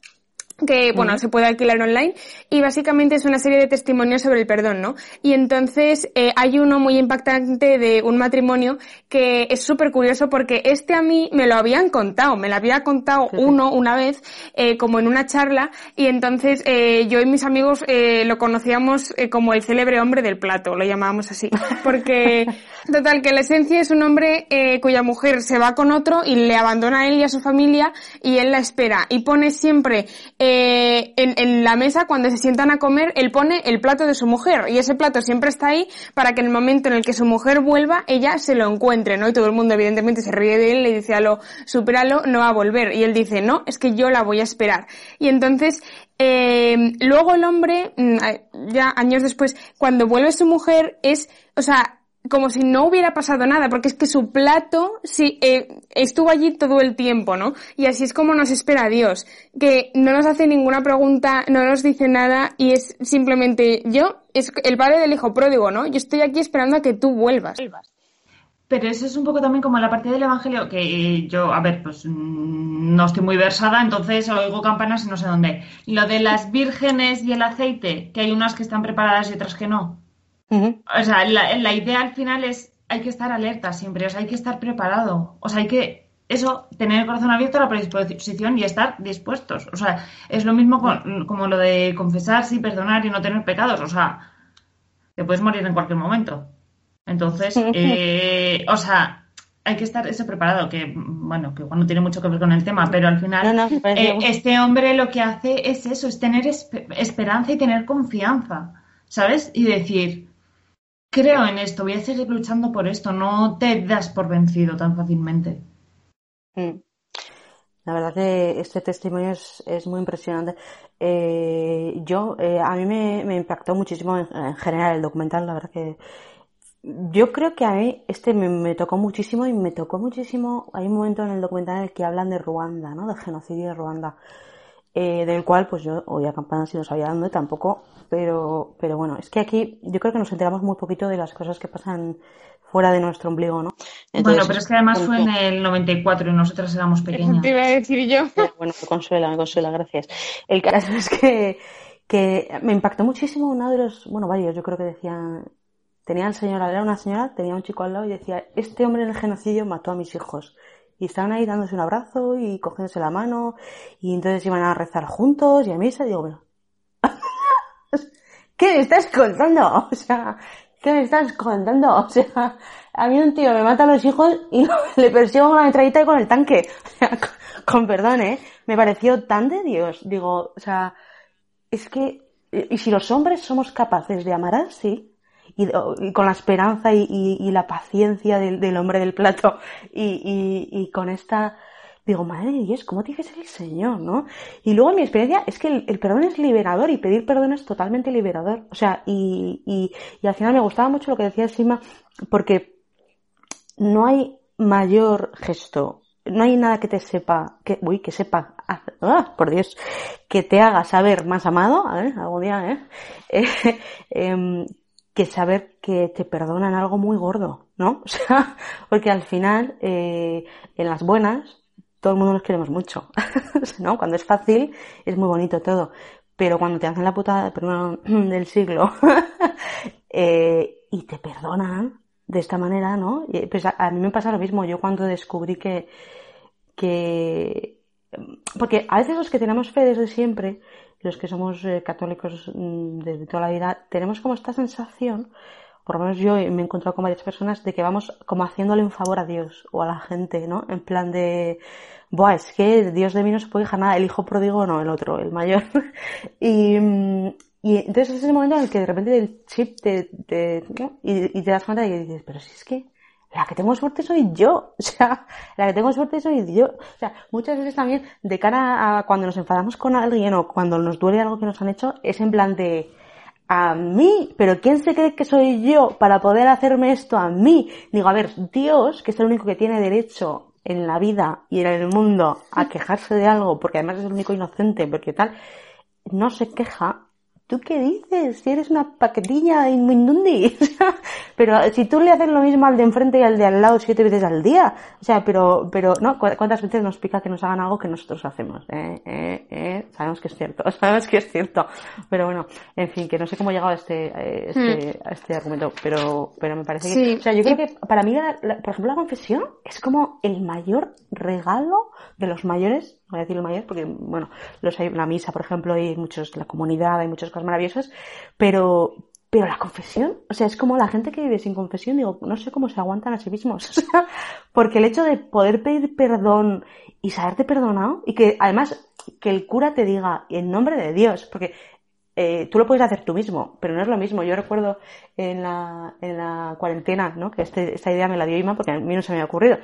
que bueno, se puede alquilar online y básicamente es una serie de testimonios sobre el perdón, ¿no? Y entonces eh, hay uno muy impactante de un matrimonio que es súper curioso porque este a mí me lo habían contado, me lo había contado uno una vez eh, como en una charla y entonces eh, yo y mis amigos eh, lo conocíamos eh, como el célebre hombre del plato, lo llamábamos así, porque total que la esencia es un hombre eh, cuya mujer se va con otro y le abandona a él y a su familia y él la espera y pone siempre eh, en, la mesa cuando se sientan a comer, él pone el plato de su mujer y ese plato siempre está ahí para que en el momento en el que su mujer vuelva, ella se lo encuentre, ¿no? Y todo el mundo evidentemente se ríe de él, le dice a lo, supéralo, no va a volver. Y él dice, no, es que yo la voy a esperar. Y entonces, eh, luego el hombre, mm, ya años después, cuando vuelve su mujer, es, o sea, como si no hubiera pasado nada, porque es que su plato sí, eh, estuvo allí todo el tiempo, ¿no? Y así es como nos espera Dios, que no nos hace ninguna pregunta, no nos dice nada y es simplemente yo, es el padre del hijo pródigo, ¿no? Yo estoy aquí esperando a que tú vuelvas. Pero eso es un poco también como la parte del Evangelio que yo, a ver, pues mm, no estoy muy versada, entonces oigo campanas y no sé dónde. Lo de las vírgenes y el aceite, que hay unas que están preparadas y otras que no. O sea, la, idea al final es, hay que estar alerta siempre, o sea, hay que estar preparado, o sea, hay que, eso, tener el corazón abierto a la predisposición y estar dispuestos. O sea, es lo mismo como lo de confesarse y perdonar y no tener pecados, o sea, te puedes morir en cualquier momento. Entonces, eh, o sea, hay que estar eso preparado, que bueno, que igual no tiene mucho que ver con el tema, pero al final eh, este hombre lo que hace es eso, es tener esperanza y tener confianza, ¿sabes? Y decir, creo en esto, voy a seguir luchando por esto, no te das por vencido tan fácilmente. Mm. La verdad que este testimonio es, muy impresionante. Eh, yo, eh, a mí me, impactó muchísimo en, general el documental, la verdad que yo creo que a mí este me, tocó muchísimo y me tocó muchísimo. Hay un momento en el documental en el que hablan de Ruanda, ¿no? Del genocidio de Ruanda. Eh, del cual pues yo oía campanas y no sabía dónde tampoco, pero, pero bueno, es que aquí yo creo que nos enteramos muy poquito de las cosas que pasan fuera de nuestro ombligo, ¿no? bueno, pero es que además fue en el 94 y nosotras éramos pequeñas. Te iba a decir yo. Bueno, me consuela, me consuela, gracias. El caso es que, que me impactó muchísimo uno de los, bueno, varios, yo creo que decían tenía el señor, era una señora, tenía un chico al lado y decía, este hombre en el genocidio mató a mis hijos. Y estaban ahí dándose un abrazo y cogiéndose la mano y entonces iban a rezar juntos y a misa y digo, bueno, ¿qué me estás contando? O sea, ¿qué me estás contando? O sea, a mí un tío me mata a los hijos y le persigo con la metralleta y con el tanque. O sea, con, con perdón, ¿eh? Me pareció tan de Dios. Digo, o sea, es que, y si los hombres somos capaces de amar así, y, con la esperanza y, la paciencia del, hombre del plato, y, con esta, digo, madre de Dios, ¿cómo tiene que ser el Señor, no? Y luego mi experiencia es que el, perdón es liberador y pedir perdón es totalmente liberador. O sea, y, al final me gustaba mucho lo que decía Sima, porque no hay mayor gesto, no hay nada que te sepa, que, uy, que sepa, ah, por Dios, que te haga saber más amado, ver, algún día, ¿eh? eh, eh que saber que te perdonan algo muy gordo, ¿no? O sea, porque al final, eh, en las buenas, todo el mundo nos queremos mucho, ¿no? Cuando es fácil, es muy bonito todo. Pero cuando te hacen la puta perdón, del siglo eh, y te perdonan de esta manera, ¿no? Pues a, a, mí me pasa lo mismo. Yo cuando descubrí que, que, porque a veces los que tenemos fe desde siempre, los que somos eh, católicos mm, desde toda la vida, tenemos como esta sensación, por lo menos yo me he encontrado con varias personas, de que vamos como haciéndole un favor a Dios o a la gente, ¿no? En plan de, Buah, es que Dios de mí no se puede dejar nada, el hijo pródigo no, el otro, el mayor. y, y entonces es ese momento en el que de repente el chip te, te y, y, te das cuenta de que dices, pero si es que la que tengo suerte soy yo. O sea, la que tengo suerte soy yo. O sea, muchas veces también de cara a cuando nos enfadamos con alguien o cuando nos duele algo que nos han hecho, es en plan de a mí, pero ¿quién se cree que soy yo para poder hacerme esto a mí? Digo, a ver, Dios, que es el único que tiene derecho en la vida y en el mundo a quejarse de algo, porque además es el único inocente, porque tal, no se queja ¿tú qué dices? Si eres una paquetilla inmundi. pero si tú le haces lo mismo al de enfrente y al de al lado siete veces al día. O sea, pero, pero, ¿no? ¿Cuántas veces nos pica que nos hagan algo que nosotros hacemos? Eh, eh, eh. Sabemos que es cierto, sabemos que es cierto. Pero bueno, en fin, que no sé cómo he llegado a este, eh, este, hmm. a este argumento, pero, pero me parece que, sí. o sea, yo creo que para mí, la, la, por ejemplo, la confesión es como el mayor regalo de los mayores voy a decir el mayor porque, bueno, los hay la misa, por ejemplo, hay muchos, la comunidad, hay muchas cosas maravillosas, pero, pero la confesión, o sea, es como la gente que vive sin confesión, digo, no sé cómo se aguantan a sí mismos, o sea, porque el hecho de poder pedir perdón y saberte perdonado, y que además que el cura te diga en nombre de Dios, porque eh, tú lo puedes hacer tú mismo, pero no es lo mismo. Yo recuerdo en la, en la cuarentena, ¿no? Que este, esta idea me la dio Ima porque a mí no se me había ocurrido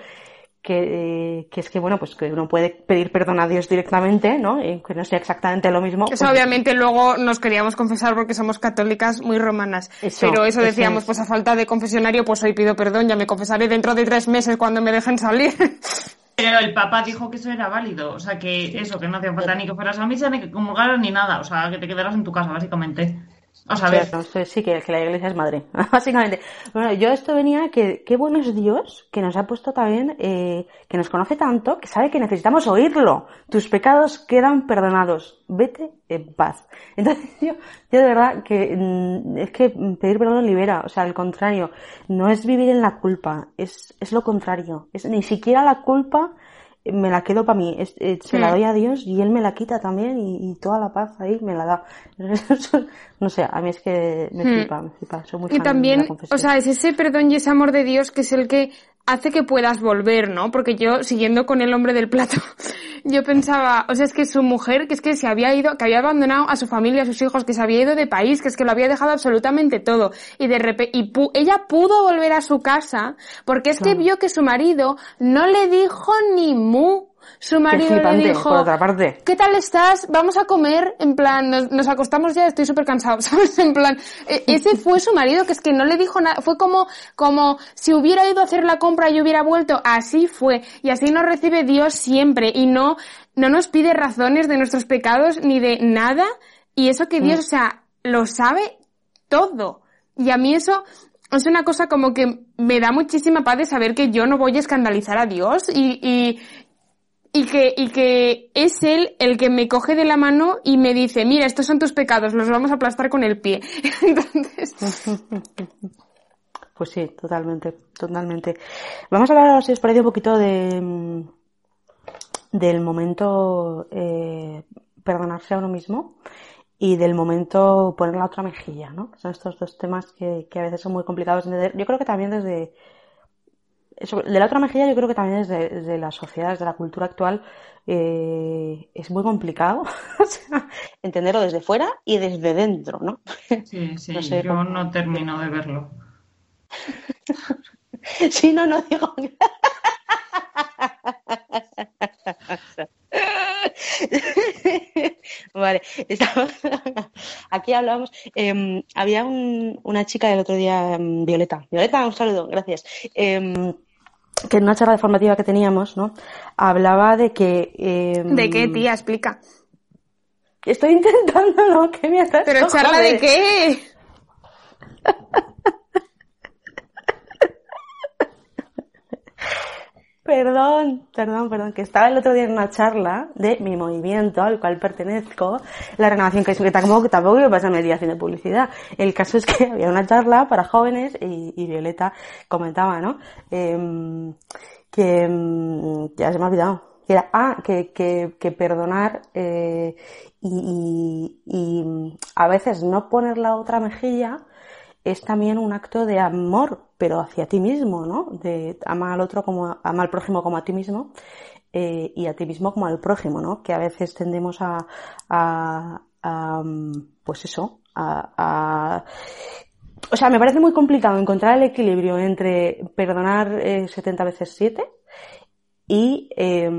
que, que, es que bueno pues que uno puede pedir perdón a Dios directamente no y que no sea exactamente lo mismo eso pues, obviamente luego nos queríamos confesar porque somos católicas muy romanas eso, pero eso decíamos eso. pues a falta de confesionario pues hoy pido perdón ya me confesaré dentro de tres meses cuando me dejen salir pero el Papa dijo que eso era válido, o sea que eso, que no hacía falta ni que fueras a misa, ni que comulgaras, ni nada, o sea que te quedaras en tu casa, básicamente. Sea, a ver. No, sí, que, que, la iglesia es madre, básicamente. Bueno, yo esto venía que qué bueno es Dios que nos ha puesto también, eh, que nos conoce tanto, que sabe que necesitamos oírlo. Tus pecados quedan perdonados. Vete en paz. Entonces, yo, yo de verdad que mm, es que pedir perdón libera. O sea, al contrario, no es vivir en la culpa, es, es lo contrario. Es ni siquiera la culpa me la quedo para mí, es, eh, se la doy a Dios y Él me la quita también y, y toda la paz ahí me la da. no sé, a mí es que me flipa, me flipa, soy muy Y también, o sea, es ese perdón y ese amor de Dios que es el que hace que puedas volver, ¿no? Porque yo, siguiendo con el hombre del plato, yo pensaba, o sea, es que su mujer, que es que se había ido, que había abandonado a su familia, a sus hijos, que se había ido de país, que es que lo había dejado absolutamente todo. Y de repente, y pu ella pudo volver a su casa, porque es claro. que vio que su marido no le dijo ni mu su marido le dijo, por otra parte. ¿qué tal estás? Vamos a comer, en plan, nos, nos acostamos ya, estoy súper cansado, ¿sabes? En plan, e, ese fue su marido, que es que no le dijo nada, fue como, como si hubiera ido a hacer la compra y hubiera vuelto, así fue, y así nos recibe Dios siempre, y no, no nos pide razones de nuestros pecados ni de nada, y eso que Dios, mm. o sea, lo sabe todo. Y a mí eso, es una cosa como que me da muchísima paz de saber que yo no voy a escandalizar a Dios y, y, y que, y que es él el que me coge de la mano y me dice, mira, estos son tus pecados, los vamos a aplastar con el pie. Entonces... Pues sí, totalmente, totalmente. Vamos a hablar, si os parece, un poquito de del momento eh, perdonarse a uno mismo y del momento poner la otra mejilla, ¿no? Son estos dos temas que, que a veces son muy complicados de entender. Yo creo que también desde de la otra mejilla yo creo que también desde, desde la sociedad, desde la cultura actual, eh, es muy complicado entenderlo desde fuera y desde dentro, ¿no? Sí, sí, yo no termino de verlo. sí, no, no digo. vale, estamos... aquí hablamos. Em, había una chica el otro día, em, Violeta. Violeta, un saludo, gracias. Em, que en una charla formativa que teníamos, ¿no? Hablaba de que... ¿De qué, tía? Explica. Estoy intentando, ¿no? ¿Qué me haces? ¿Pero charla de qué? Perdón, perdón, perdón, que estaba el otro día en una charla de mi movimiento al cual pertenezco, la renovación que que tampoco, tampoco me pasa día haciendo publicidad. El caso es que había una charla para jóvenes y, Violeta comentaba, ¿no? Em, que em, ya se me ha olvidado. Que era, ah, que, que, que perdonar eh, y, y a veces no poner la otra mejilla es también un acto de amor, pero hacia ti mismo, ¿no? De amar al otro como, amar al prójimo como a ti mismo, eh, y a ti mismo como al prójimo, ¿no? Que a veces tendemos a, a, pues eso, a, a, o sea, me parece muy complicado encontrar el equilibrio entre perdonar eh, 70 veces 7 y, eh,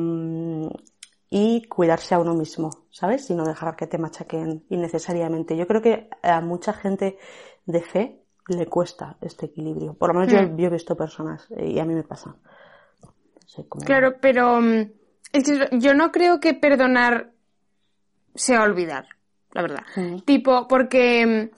y cuidarse a uno mismo, ¿sabes? Y no dejar que te machaquen innecesariamente. Yo creo que a mucha gente de fe le cuesta este equilibrio. Por lo menos yo, hmm. he visto personas y a mí me pasa. Claro, pero mm, yo no creo que perdonar sea olvidar, la verdad. Hmm. Tipo, porque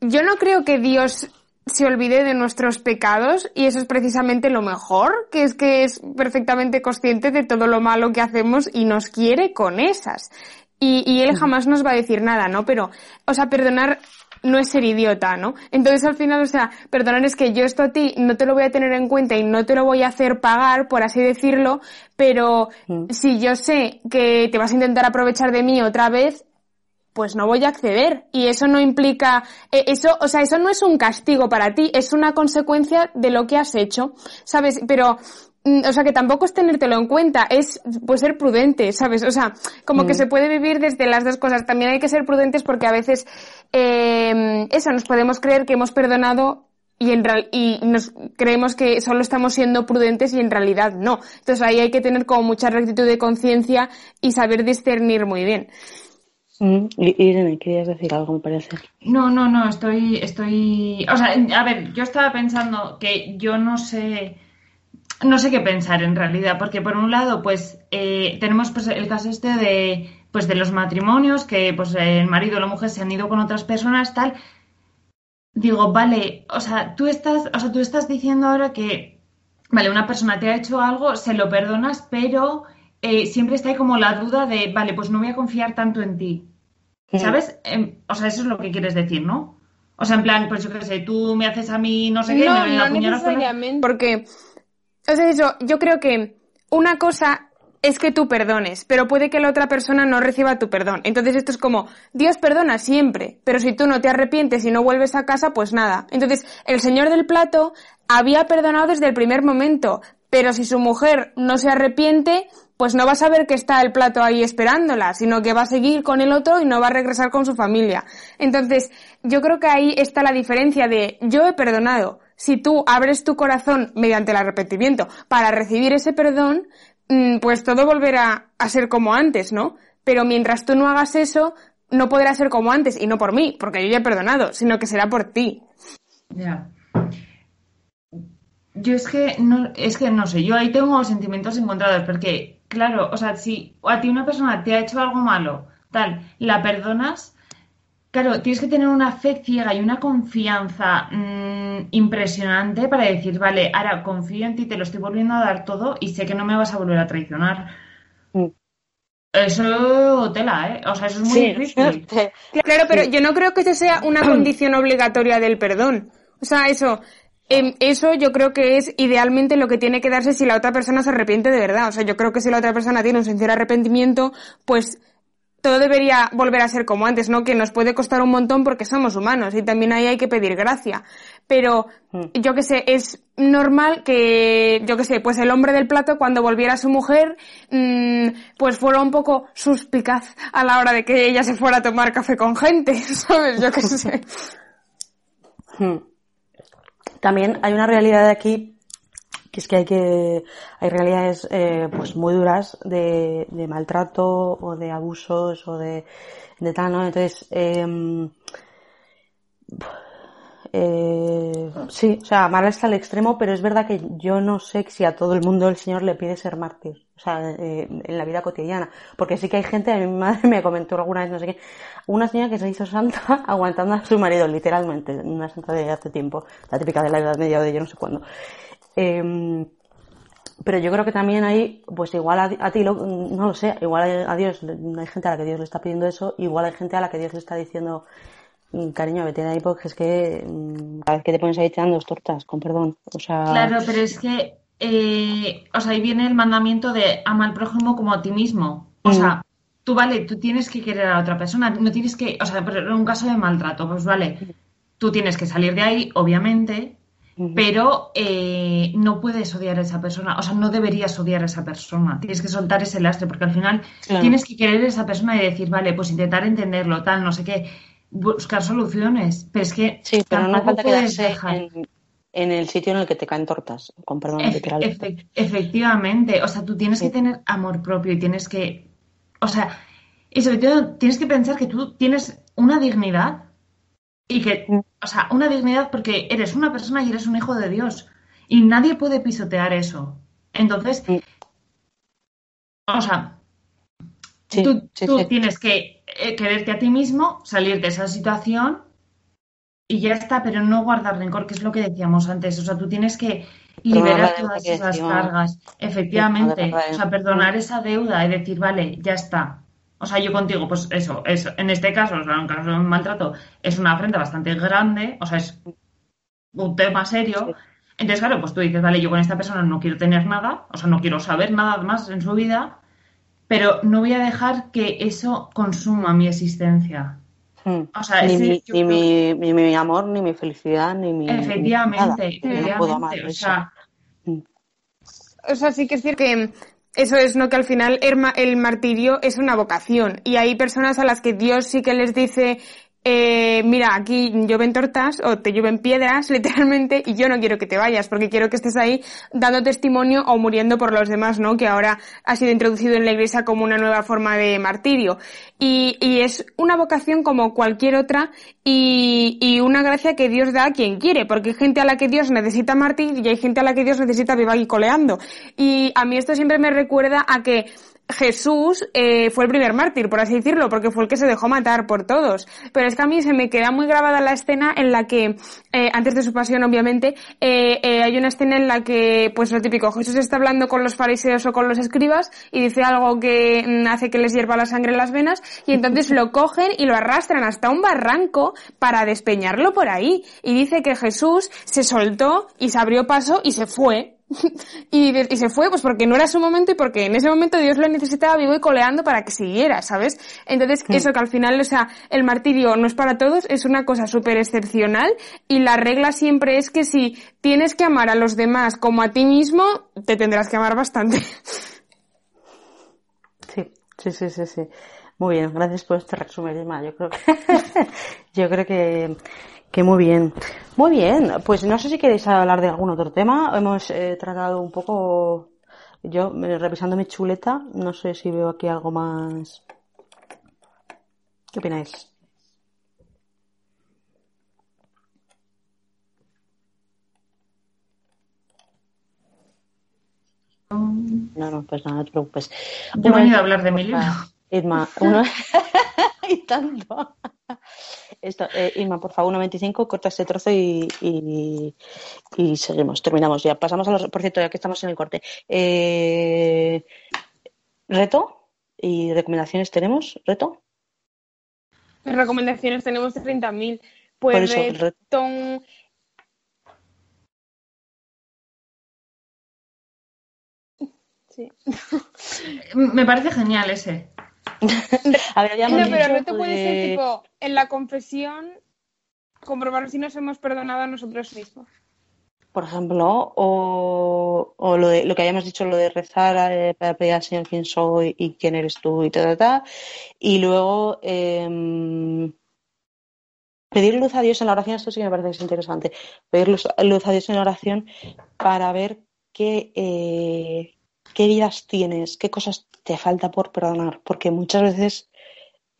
mm, yo no creo que Dios se olvide de nuestros pecados y eso es precisamente lo mejor, que es que es perfectamente consciente de todo lo malo que hacemos y nos quiere con esas. Y, y él hmm. jamás nos va a decir nada, ¿no? Pero, o sea, perdonar no es ser idiota, ¿no? Entonces al final, o sea, perdonar es que yo esto a ti no te lo voy a tener en cuenta y no te lo voy a hacer pagar, por así decirlo, pero mm. si yo sé que te vas a intentar aprovechar de mí otra vez, pues no voy a acceder. Y eso no implica, eh, eso, o sea, eso no es un castigo para ti, es una consecuencia de lo que has hecho, ¿sabes? Pero Mm, o sea, que tampoco es tenértelo en cuenta, es pues ser prudente, ¿sabes? O sea, como que mm. se puede vivir desde las dos cosas. También hay que ser prudentes porque a veces, eh, eso, nos podemos creer que hemos perdonado y, en y nos creemos que solo estamos siendo prudentes y en realidad no. Entonces ahí hay que tener como mucha rectitud de conciencia y saber discernir muy bien. Mm, Irene, querías decir algo, me parece. No, no, no, estoy, estoy, o sea, a ver, yo estaba pensando que yo no sé, no sé qué pensar en realidad, porque por un lado, pues eh, tenemos pues, el caso este de, pues, de los matrimonios, que pues el marido o la mujer se han ido con otras personas, tal. Digo, vale, o sea, tú estás, o sea, tú estás diciendo ahora que, vale, una persona te ha hecho algo, se lo perdonas, pero eh, siempre está ahí como la duda de, vale, pues no voy a confiar tanto en ti. ¿Sabes? Em, o sea, eso es lo que quieres decir, ¿no? O sea, en plan, pues yo qué sé, tú me haces a mí no sé qué, no, me no necesariamente, porque entonces eso, yo creo que una cosa es que tú perdones, pero puede que la otra persona no reciba tu perdón. Entonces esto es como, Dios perdona siempre, pero si tú no te arrepientes y no vuelves a casa, pues nada. Entonces, el señor del plato había perdonado desde el primer momento, pero si su mujer no se arrepiente, pues no va a saber que está el plato ahí esperándola, sino que va a seguir con el otro y no va a regresar con su familia. Entonces, yo creo que ahí está la diferencia de yo he perdonado, si tú abres tu corazón mediante el arrepentimiento para recibir ese perdón, pues todo volverá a ser como antes, ¿no? Pero mientras tú no hagas eso, no podrá ser como antes, y no por mí, porque yo ya he perdonado, sino que será por ti. Ya. Yo es que no, es que no sé, yo ahí tengo sentimientos encontrados, porque, claro, o sea, si a ti una persona te ha hecho algo malo, tal, la perdonas, Claro, tienes que tener una fe ciega y una confianza mm, impresionante para decir, vale, ahora confío en ti, te lo estoy volviendo a dar todo y sé que no me vas a volver a traicionar. Mm. Eso tela, ¿eh? O sea, eso es muy difícil. Claro, pero yo no creo que eso sea una condición obligatoria del perdón. O sea, eso, em, eso yo creo que es idealmente lo que tiene que darse si la otra persona se arrepiente de verdad. O sea, yo creo que si la otra persona tiene un sincero arrepentimiento, pues todo debería volver a ser como antes, ¿no? Que nos puede costar un montón porque somos humanos y también ahí hay que pedir gracia. Pero, mm. yo que sé, es normal que, yo que sé, pues el hombre del plato cuando volviera a su mujer, mmm, pues fuera un poco suspicaz a la hora de que ella se fuera a tomar café con gente, ¿sabes? Yo que sé. Hmm. También hay una realidad de aquí que es que hay que hay realidades eh, pues muy duras de, de, maltrato o de abusos o de, de tal no entonces eh, eh, sí, o sea, amar hasta el extremo, pero es verdad que yo no sé si a todo el mundo el Señor le pide ser mártir, o sea, eh, en la vida cotidiana, porque sí que hay gente, mi madre me comentó alguna vez, no sé qué, una señora que se hizo santa aguantando a su marido, literalmente, una santa de hace tiempo, la típica de la edad media o de yo no sé cuándo. Eh, pero yo creo que también hay, pues igual a, ti, no lo sé, igual a Dios, hay gente a la que Dios le está pidiendo eso, igual hay gente a la que Dios le está diciendo, mm, cariño, vete de ahí porque es que mm, cada vez que te pones ahí echando dos tortas, con perdón. O sea... Claro, pero es que, eh, o sea, ahí viene el mandamiento de ama al prójimo como a ti mismo. O sea, mm. tú vale, tú tienes que querer a otra persona, no tienes que, o sea, en un caso de maltrato, pues vale, tú tienes que salir de ahí, obviamente, pero eh, no puedes odiar a esa persona, o sea, no deberías odiar a esa persona, tienes que soltar ese lastre, porque al final tienes que querer a esa persona y decir, vale, pues intentar entenderlo, tal, no sé qué, buscar soluciones, pero es que sí, pero no falta quedarse dejar... en, el sitio en el que te caen tortas, con perdón, efectivamente, o sea, tú tienes que tener amor propio y tienes que, o sea, y sobre todo tienes que pensar que tú tienes una dignidad y que, o sea, una dignidad porque eres una persona y eres un hijo de Dios. Y nadie puede pisotear eso. Entonces, o sea, tú, tienes que eh, quererte a ti mismo, salir de esa situación y ya está, pero no guardar rencor, que es lo que decíamos antes. O sea, tú tienes que liberar todas esas cargas. Efectivamente. O sea, perdonar esa deuda y decir, vale, ya está. O sea, yo contigo, pues eso, eso en este caso, o sea, en caso de un maltrato, es una afrenta bastante grande, o sea, es un tema serio. Entonces, claro, pues tú dices, vale, yo con esta persona no quiero tener nada, o sea, no quiero saber nada más en su vida, pero no voy a dejar que eso consuma mi existencia. Hmm. O sea, ni, mi, ni, mi, mi, amor, ni mi felicidad, ni mi. Efectivamente, efectivamente. o, sea, hmm. o sea, sí que es cierto que eso es no que al final el, martirio es una vocación. Y hay personas a las que Dios sí que les dice eh, mira, aquí llueven tortas o te llueven piedras, literalmente, y yo no quiero que te vayas, porque quiero que estés ahí dando testimonio o muriendo por los demás, ¿no? Que ahora ha sido introducido en la iglesia como una nueva forma de martirio. Y, y es una vocación como cualquier otra y, y, una gracia que Dios da a quien quiere, porque hay gente a la que Dios necesita martir y hay gente a la que Dios necesita viva y coleando. Y a mí esto siempre me recuerda a que Jesús eh, fue el primer mártir, por así decirlo, porque fue el que se dejó matar por todos. Pero es que a mí se me queda muy grabada la escena en la que, eh, antes de su pasión, obviamente, eh, eh, hay una escena en la que, pues lo típico, Jesús está hablando con los fariseos o con los escribas y dice algo que hace que les hierva la sangre en las venas y entonces lo cogen y lo arrastran hasta un barranco para despeñarlo por ahí. Y dice que Jesús se soltó y se abrió paso y se fue y, y, se fue, pues porque no era su momento y porque en ese momento Dios lo necesitaba vivo y coleando para que siguiera, ¿sabes? Entonces, hmm. eso que al final, o sea, el martirio no es para todos, es una cosa súper excepcional y la regla siempre es que si tienes que amar a los demás como a ti mismo, te tendrás que amar bastante. Sí, sí, sí, sí, sí. Muy bien, gracias por este resumen, Emma. Yo creo que, yo creo que que muy bien. Muy bien, pues no sé si queréis hablar de algún otro tema. Hemos eh, tratado un poco, yo eh, revisando mi chuleta, no sé si veo aquí algo más. ¿Qué opináis? No, no, pues nada, no te preocupes. Yo he venido a hablar de mi libro. Irma, uno... y tanto. Esto, eh, por favor, 1.25, corta este trozo y, y, seguimos, terminamos ya. Pasamos a los, por cierto, ya que estamos en el corte. Eh, ¿Reto? ¿Y recomendaciones tenemos? ¿Reto? Recomendaciones tenemos 30.000. Pues eso, reto... Sí. Me parece genial ese. A ver, No, pero no te puede de- ser tipo en la confesión comprobar si nos hemos perdonado a nosotros mismos. por ejemplo, o, o lo, de, lo que habíamos dicho, lo de rezar eh, para pedir al Señor quién soy y quién eres tú y tal, tal, tal. Y luego em, pedir luz a Dios en la oración, esto sí que me parece que es interesante. Pedir luz, luz a Dios en la oración para ver qué, eh, qué vidas tienes, qué cosas te falta por perdonar, porque muchas veces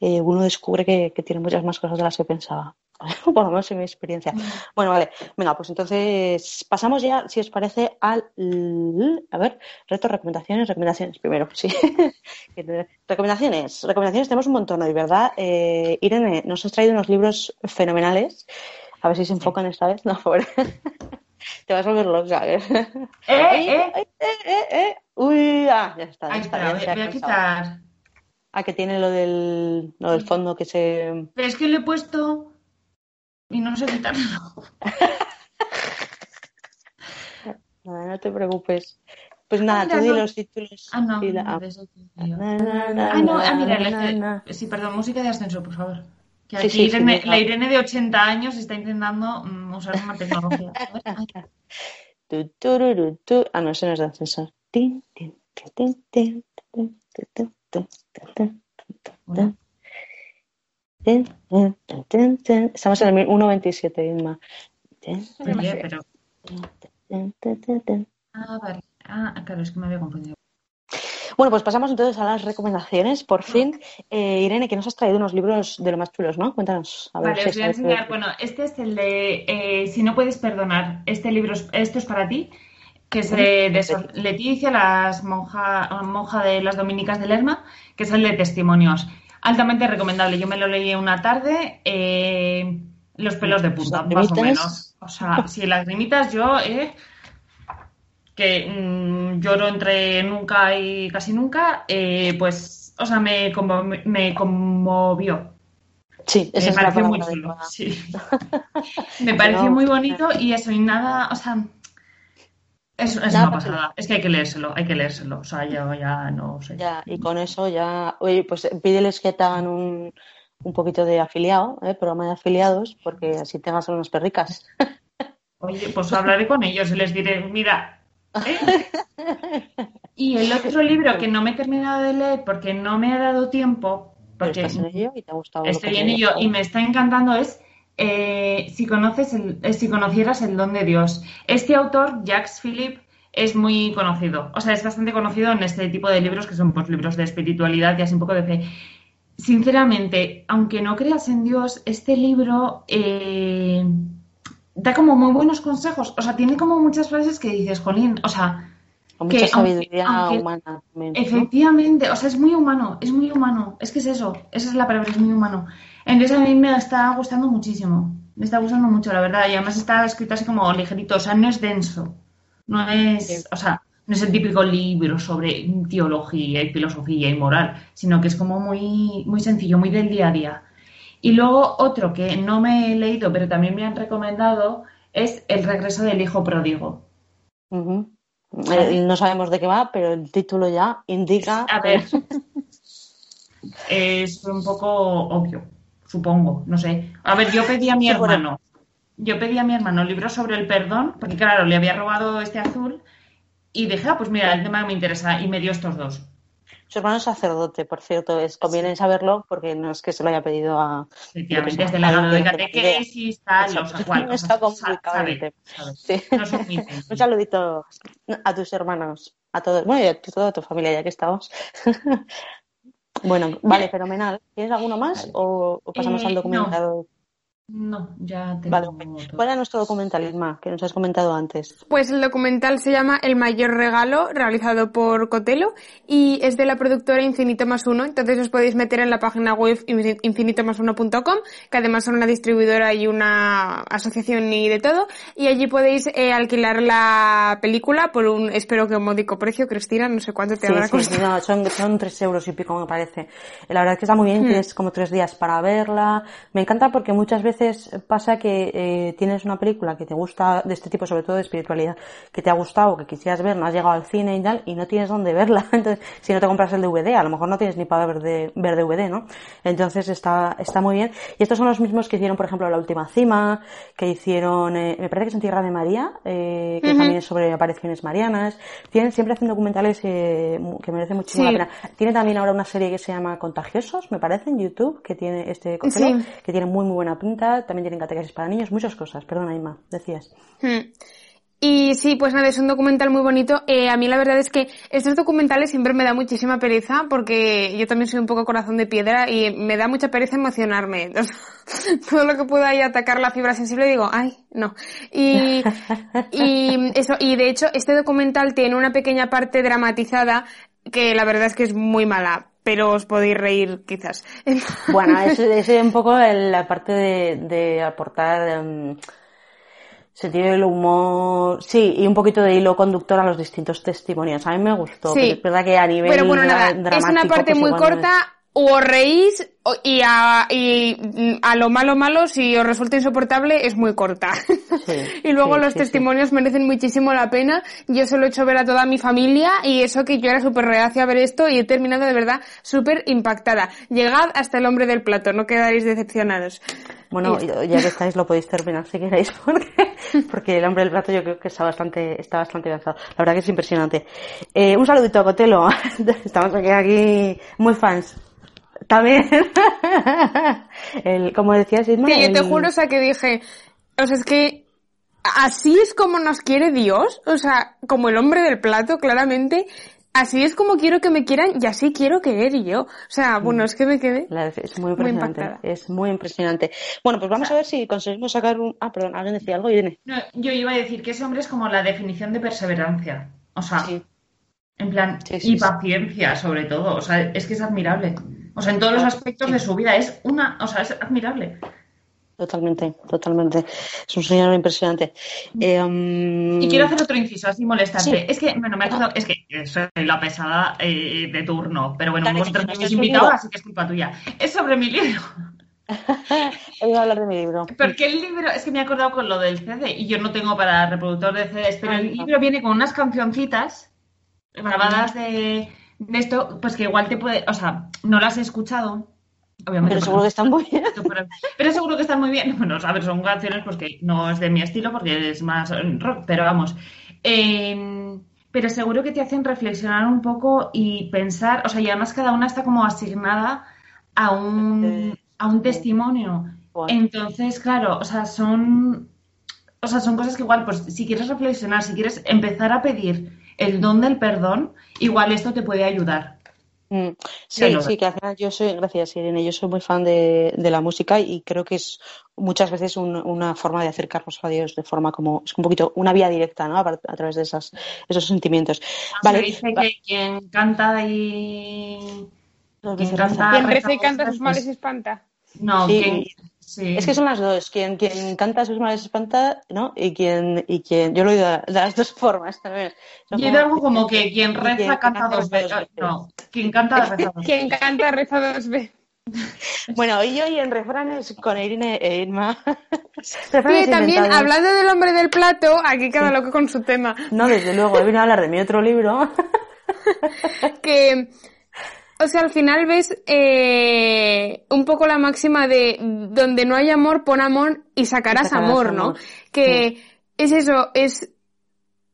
eh, uno descubre que, que tiene muchas más cosas de las que pensaba. Por lo menos en mi experiencia. Bueno, vale. Venga, pues entonces pasamos ya, si os parece, al. A ver, retos, recomendaciones, recomendaciones primero, sí. recomendaciones. Recomendaciones tenemos un montón hoy, ¿verdad? Eh, Irene, nos has traído unos libros fenomenales. A ver si se enfocan esta vez. No, pobre. Te vas a volver loca. ¿eh? ¿Eh? ¿Eh? ay, eh, eh, eh. Uy, ah, ya está. ya Ahí está, está, ya se voy, a quitar. Ah, que tiene lo del, lo del fondo que se. Pero es que lo he puesto y no sé quitarlo. Nada, no te preocupes. Pues nada, mira, tú di no. los títulos. Ah, no, la- Ah, no, ah, mira, la- sí, perdón, música de ascenso, por favor. Que aquí sí, sí, Irene, sí, la Irene de 80 años está intentando usar una tecnología. tu, tu, tu, ah, no, ese no es de ascensor. Estamos en el 1.27, Inma. Pero... Ah, vale. Ah, claro, es que me había confundido. Bueno, pues pasamos entonces a las recomendaciones. Por fin, eh, Irene, que nos has traído unos libros de lo más chulos, ¿no? Cuéntanos. A ver Vale, si os voy a enseñar. Bueno, este es el de eh, Si no puedes perdonar. Este libro, es- esto es para ti, que es de, de Sor Leticia, las monja, monja de las Dominicas de Lerma, que es el de testimonios. Altamente recomendable. Yo me lo leí una tarde. eh, los pelos de punta, más o menos. O sea, si las limitas, yo, eh, que mm, lloro entre nunca y casi nunca, eh, pues, o sea, me, conmo- me conmovió. Sí, Me es pareció muy chulo, sí. Me pareció No, muy bonito y eso, y nada, o sea, es, es una pasada. Es que hay que leérselo, hay que leérselo. O sea, yo ya no sé. Ya, y con eso ya, oye, pues pídeles que te hagan un, un poquito de afiliado, ¿eh? programa de afiliados, porque así tengas unas perricas. Oye, pues hablaré con ellos y les diré, mira. ¿Eh? Y el otro libro que no me he terminado de leer porque no me ha dado tiempo, porque estás en ello y te ha gustado. lo Estoy en ello y me está encantando es eh, si conoces el- eh, si conocieras el don de Dios. Este autor, Jacques Philippe, es muy conocido. O sea, es bastante conocido en este tipo de libros que son pues libros de espiritualidad y así un poco de fe. Sinceramente, aunque no creas en Dios, este libro eh, da como muy buenos consejos. O sea, tiene como muchas frases que dices, Jolín, o sea, Con que mucha aunque- sabiduría aunque- humana también. ¿no? Efectivamente, o sea, es muy humano, es muy humano. Es que es eso, esa es la palabra, es muy humano. Entonces a mí me está gustando muchísimo. Me está gustando mucho, la verdad. Y además está escrito así como ligerito, o sea, no es denso. No es, Sí. o sea, no es el típico libro sobre teología y filosofía y moral, sino que es como muy, muy sencillo, muy del día a día. Y luego otro que no me he leído, pero también me han recomendado, es El regreso del hijo pródigo. Eh, no sabemos de qué va, pero el título ya indica. A ver, es un poco obvio, supongo, no sé. A ver, yo pedí a mi hermano, yo pedí a mi hermano libros sobre el perdón, porque claro, le había robado este azul y dije, ah, pues mira, el tema que me interesa y me dio estos dos. Su hermano es sacerdote, por cierto, es conviene saberlo porque no es que se lo haya pedido a. Efectivamente, es de no tiene catequesis, tal, cual, o Está sea, complicado sabe, el tema. sabe. Sí. No son muy Un saludito a tus hermanos, a todos, bueno, y a toda tu familia, ya que estamos. bueno, vale, fenomenal. ¿Tienes alguno más o, o pasamos Eh, al no. No, ya tengo Vale, todo. ¿cuál era nuestro documental, Isma, que nos has comentado antes? Pues el documental se llama El mayor regalo, realizado por Cotelo, y es de la productora Infinito más uno, entonces os podéis meter en la página web infinitomasuno.com, que además son una distribuidora y una asociación y de todo, y allí podéis eh, alquilar la película por un, espero que módico precio, Cristina, no sé cuánto te Sí, habrá sí, costado. no, son, son tres euros y pico, me parece. La verdad es que está muy bien, Hmm. tienes como tres días para verla. Me encanta porque muchas veces veces pasa que eh, tienes una película que te gusta de este tipo, sobre todo de espiritualidad, que te ha gustado, que quisieras ver, no has llegado al cine y tal, y no tienes dónde verla. Entonces, si no te compras el DVD, a lo mejor no tienes ni para ver, de, ver DVD, ¿no? Entonces está, está muy bien. Y estos son los mismos que hicieron, por ejemplo, La Última Cima, que hicieron, eh, me parece que es en Tierra de María, eh, que también es sobre apariciones marianas. Tienen, siempre hacen documentales eh, que merecen muchísimo la pena. Tiene también ahora una serie que se llama Contagiosos, me parece, en YouTube, que tiene este que tiene muy, muy buena pinta. También tienen categorías para niños, muchas cosas. Perdona, Ima, decías. Hmm. Y sí, pues nada, es un documental muy bonito. Eh, a mí la verdad es que estos documentales siempre me da muchísima pereza porque yo también soy un poco corazón de piedra y me da mucha pereza emocionarme. todo lo que pueda ahí atacar la fibra sensible digo, ay, no. Y eso, y de hecho este documental tiene una pequeña parte dramatizada que la verdad es que es muy mala pero os podéis reír quizás. Bueno, es, es un poco la parte de, de aportar um, sentido del humor, sí, y un poquito de hilo conductor a los distintos testimonios. A mí me gustó, sí. es verdad que a nivel pero bueno, nada, Es una parte pues muy corta, o os reís y a, y a lo malo malo, si os resulta insoportable, es muy corta. y luego los testimonios merecen muchísimo la pena. Yo se lo he hecho ver a toda mi familia y eso que yo era súper reacia a ver esto y he terminado de verdad súper impactada. Llegad hasta el hombre del plato, no quedaréis decepcionados. Bueno, ya que estáis, lo podéis terminar si queréis, porque, porque el hombre del plato yo creo que está bastante, está bastante avanzado. La verdad que es impresionante. Eh, un saludito a Cotelo. Estamos aquí, aquí muy fans. También. el, como decías, Isma, Sí, yo te juro, o sea, que dije, o sea, es que así es como nos quiere Dios, o sea, como el hombre del plato, claramente, así es como quiero que me quieran y así quiero querer yo. O sea, bueno, es que me quedé. es muy impresionante. es muy impresionante. Bueno, pues vamos a ver si conseguimos sacar un. Ah, perdón, alguien decía algo, Irene. No, yo iba a decir que ese hombre es como la definición de perseverancia. O sea, en plan, y paciencia, sobre todo. O sea, es que es admirable. O sea, en todos los aspectos de su vida. Es una. O sea, es admirable. Totalmente, totalmente. Es un señor impresionante. Eh, um... Y quiero hacer otro inciso, así molestante. Es que, bueno, me ha acordado, es que soy la pesada eh, de turno, pero bueno, vosotros me habéis invitado, así que es culpa tuya. Es sobre mi libro. Voy a hablar de mi libro. Porque el libro, es que me he acordado con lo del CD, y yo no tengo para reproductor de CDs, pero el libro viene con unas cancioncitas grabadas de, de esto, pues que igual te puede, o sea, no las he escuchado, Obviamente, pero seguro que están muy bien. Pero seguro que están muy bien. Bueno, a ver, son canciones pues que no es de mi estilo porque es más rock, pero vamos. Em, pero seguro que te hacen reflexionar un poco y pensar, o sea, y además cada una está como asignada a un, a un testimonio. Entonces, claro, o sea, son, o sea, son cosas que igual, pues si quieres reflexionar, si quieres empezar a pedir el don del perdón, igual esto te puede ayudar. Mm, sí, sí, que al final yo soy, gracias Irene, yo soy muy fan de, la música y creo que es muchas veces una forma de acercarnos a Dios de forma como, es un poquito una vía directa, ¿no? A, través de esas, esos sentimientos. vale, dice que quien canta y... Quien, canta, quien reza y canta sus males espanta. No, es que son las dos. Quien, quien canta sus males espanta, ¿no? Y quien, y quien, yo lo he oído de las dos formas también. y como, algo como que quien reza canta, dos veces. No, quien canta reza dos veces. Quien canta reza dos veces. Bueno, y hoy en refranes con Irene e Irma. Sí, también hablando del hombre del plato, aquí cada loco con su tema. No, desde luego, he venido a hablar de mi otro libro. que o sea, al final ves eh, un poco la máxima de donde no hay amor, pon amor y sacarás, amor, ¿no? Que es eso, es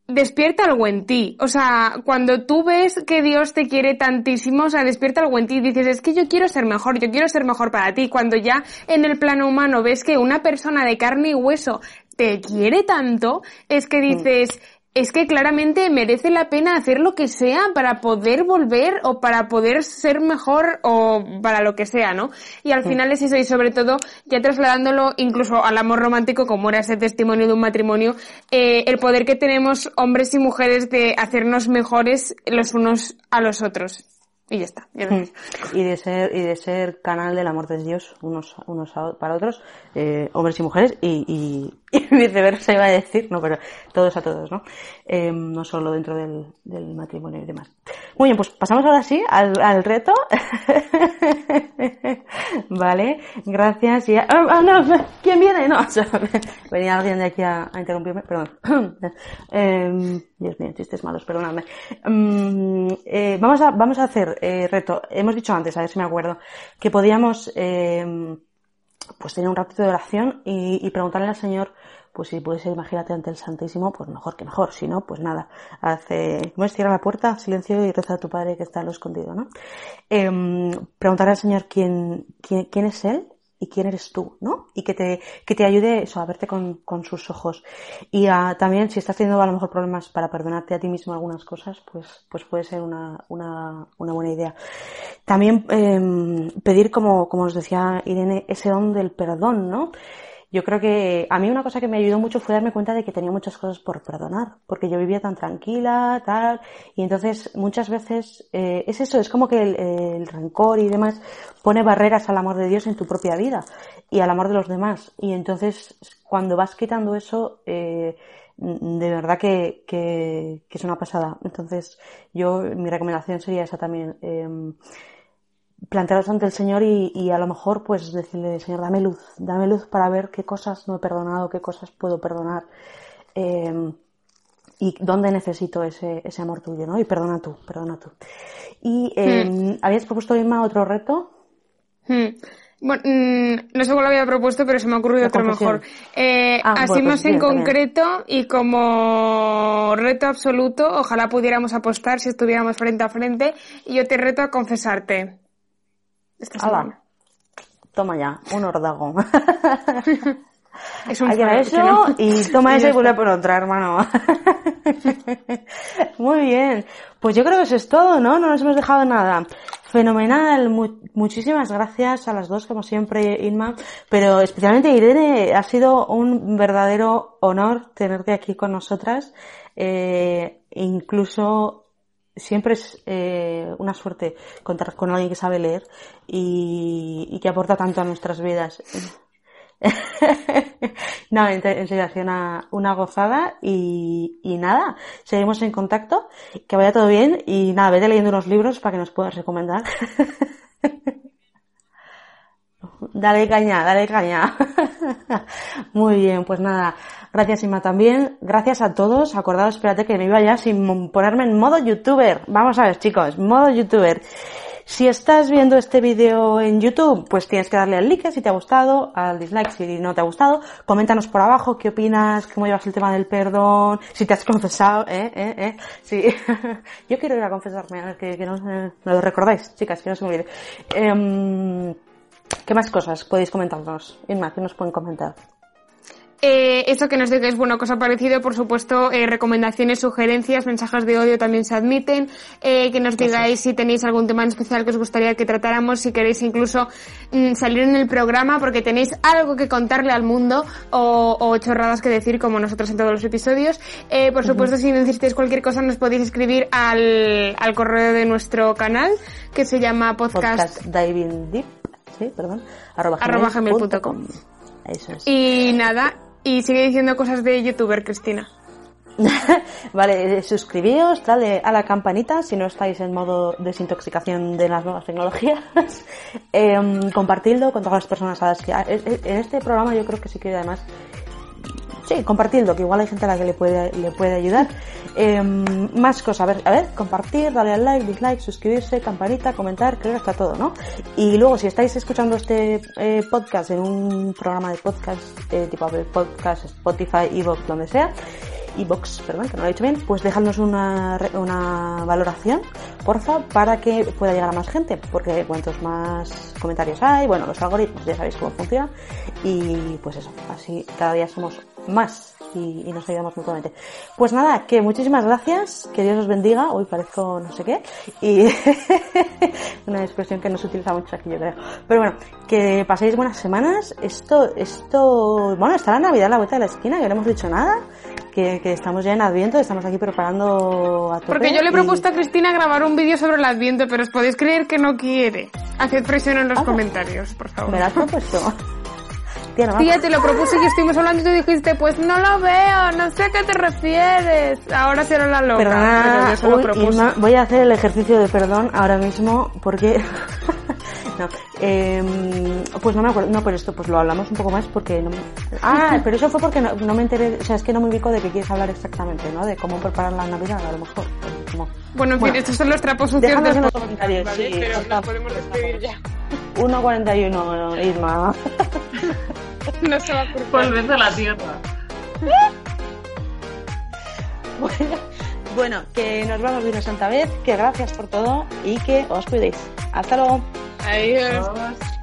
despierta algo en ti. O sea, cuando tú ves que Dios te quiere tantísimo, o sea, despierta algo en ti y dices, es que yo quiero ser mejor, yo quiero ser mejor para ti. Cuando ya en el plano humano ves que una persona de carne y hueso te quiere tanto, es que dices, es que claramente merece la pena hacer lo que sea para poder volver o para poder ser mejor o para lo que sea, ¿no? Y al final es eso y sobre todo ya trasladándolo incluso al amor romántico como era ese testimonio de un matrimonio, eh, el poder que tenemos hombres y mujeres de hacernos mejores los unos a los otros y ya está. Mm. y de ser y de ser canal del amor de Dios unos unos para otros eh, hombres y mujeres y, y, y, viceversa iba a decir no pero todos a todos no eh, no solo dentro del, del, matrimonio y demás muy bien pues pasamos ahora sí al, al reto vale, gracias. Y... Oh, no, ¿quién viene? No, venía alguien de aquí a, interrumpirme, perdón. eh, Dios mío, chistes malos, perdóname. Mm, eh, vamos, a, vamos a hacer eh, reto. Hemos dicho antes, a ver si me acuerdo, que podíamos eh, pues tener un ratito de oración y, y preguntarle al Señor pues si puedes imagínate ante el Santísimo, pues mejor que mejor. Si no, pues nada. Hace, ¿cómo es? Cierra la puerta, silencio y reza a tu Padre que está en lo escondido, ¿no? Eh, preguntar al Señor quién, quién, quién es Él y quién eres tú, ¿no? Y que te, que te ayude eso, a verte con, con sus ojos. Y a, también, si estás teniendo a lo mejor problemas para perdonarte a ti mismo algunas cosas, pues, pues puede ser una, una, una buena idea. También eh, pedir, como, como nos decía Irene, ese don del perdón, ¿no? Yo creo que a mí una cosa que me ayudó mucho fue darme cuenta de que tenía muchas cosas por perdonar, porque yo vivía tan tranquila, tal, y entonces muchas veces eh, es eso, es como que el, el, rencor y demás pone barreras al amor de Dios en tu propia vida y al amor de los demás. Y entonces cuando vas quitando eso, eh, de verdad que, que, que, es una pasada. Entonces yo, mi recomendación sería esa también. Eh, plantearos ante el Señor y, y, a lo mejor pues decirle, Señor, dame luz, dame luz para ver qué cosas no he perdonado, qué cosas puedo perdonar eh, y dónde necesito ese, ese amor tuyo, ¿no? Y perdona tú, perdona tú. Y eh, hmm. ¿habías propuesto, Inma, otro reto? Hmm. Bueno, mmm, no sé cuál había propuesto, pero se me ha ocurrido otro mejor. Eh, ah, así bueno, pues más en concreto también. y como reto absoluto, ojalá pudiéramos apostar si estuviéramos frente a frente y yo te reto a confesarte esta semana. Toma ya, un ordago. es un Hay que eso y toma eso y vuelve por otra, hermano. Muy bien. Pues yo creo que eso es todo, ¿no? No nos hemos dejado nada. Fenomenal. Mu muchísimas gracias a las dos, como siempre, Inma. Pero especialmente Irene, ha sido un verdadero honor tenerte aquí con nosotras. Eh, incluso siempre es eh, una suerte contar con alguien que sabe leer y, que aporta tanto a nuestras vidas. no, en, en serio, una gozada y, y, nada, seguimos en contacto, que vaya todo bien y nada, vete leyendo unos libros para que nos puedas recomendar. dale caña, dale caña. Muy bien, pues nada, Gracias Inma también. Gracias a todos. Acordaos, espérate que me iba ya sin ponerme en modo youtuber. Vamos a ver chicos, modo youtuber. Si estás viendo este vídeo en YouTube, pues tienes que darle al like si te ha gustado, al dislike si no te ha gustado. Coméntanos por abajo qué opinas, cómo llevas el tema del perdón, si te has confesado, eh, eh, eh. Sí. Yo quiero ir a confesarme, que, que no me lo recordáis, chicas, que no se me olvide. Eh, ¿Qué más cosas podéis comentarnos? Inma, ¿qué nos pueden comentar? Eh, eso que nos digáis, bueno, cosa parecida, por supuesto, eh, recomendaciones, sugerencias, mensajes de odio también se admiten, eh, que nos digáis si tenéis algún tema en especial que os gustaría que tratáramos, si queréis incluso mm, salir en el programa porque tenéis algo que contarle al mundo o, o chorradas que decir como nosotros en todos los episodios. Eh, por supuesto, uh -huh. si necesitáis cualquier cosa nos podéis escribir al, al correo de nuestro canal que se llama podcast, podcast diving deep, sí, perdón, arroba, arroba gmail.com. Eso es. Y nada, y sigue diciendo cosas de youtuber, Cristina. vale, eh, suscribíos, dale a la campanita si no estáis en modo desintoxicación de las nuevas tecnologías. eh, compartidlo con todas las personas a las que... En este programa yo creo que sí que además... Sí, compartidlo, que igual hay gente a la que le puede, le puede ayudar. Eh, más cosas, a ver, a ver, compartir, darle al like, dislike, suscribirse, campanita, comentar, creo que está todo, ¿no? Y luego, si estáis escuchando este eh, podcast en un programa de podcast, eh, tipo podcast, Spotify, Evox, donde sea, iBox, perdón, que no lo he dicho bien, pues dejadnos una, una valoración, porfa, para que pueda llegar a más gente, porque cuantos más comentarios hay, bueno, los algoritmos ya sabéis cómo funcionan, y pues eso, así cada día somos más y, y nos ayudamos mutuamente. Pues nada, que muchísimas gracias, que Dios os bendiga, hoy parezco no sé qué, y una expresión que no se utiliza mucho aquí yo creo, pero bueno, que paséis buenas semanas, esto, esto, bueno, está la Navidad a la vuelta de la esquina, que no hemos dicho nada, que, que, estamos ya en Adviento, estamos aquí preparando a tope. Porque yo le he propuesto y... a Cristina grabar un vídeo sobre el Adviento, pero os podéis creer que no quiere. Haced presión en los ah, comentarios, por favor. ¿Me lo has propuesto? Tía, no Tía, te lo propuse y estuvimos hablando y tú dijiste, pues no lo veo, no sé a qué te refieres. Ahora será la loca. Perdona, pero lo. Irma, voy a hacer el ejercicio de perdón ahora mismo porque No, eh, pues no me acuerdo, no, pero esto pues lo hablamos un poco más porque no me... Ah, pero eso fue porque no, no me enteré, o sea, es que no me ubico de qué quieres hablar exactamente, ¿no? De cómo preparar la Navidad, a lo mejor. Como... Bueno, en fin, estos son los trapos sucios en los comentarios, ¿vale? sí, Pero nos podemos despedir ya. 1.41, Isma. No se va a cortar. Volved a la tierra. Bueno, bueno, que nos vamos de una santa vez, que gracias por todo y que os cuidéis. Hasta luego. Adiós. Adiós.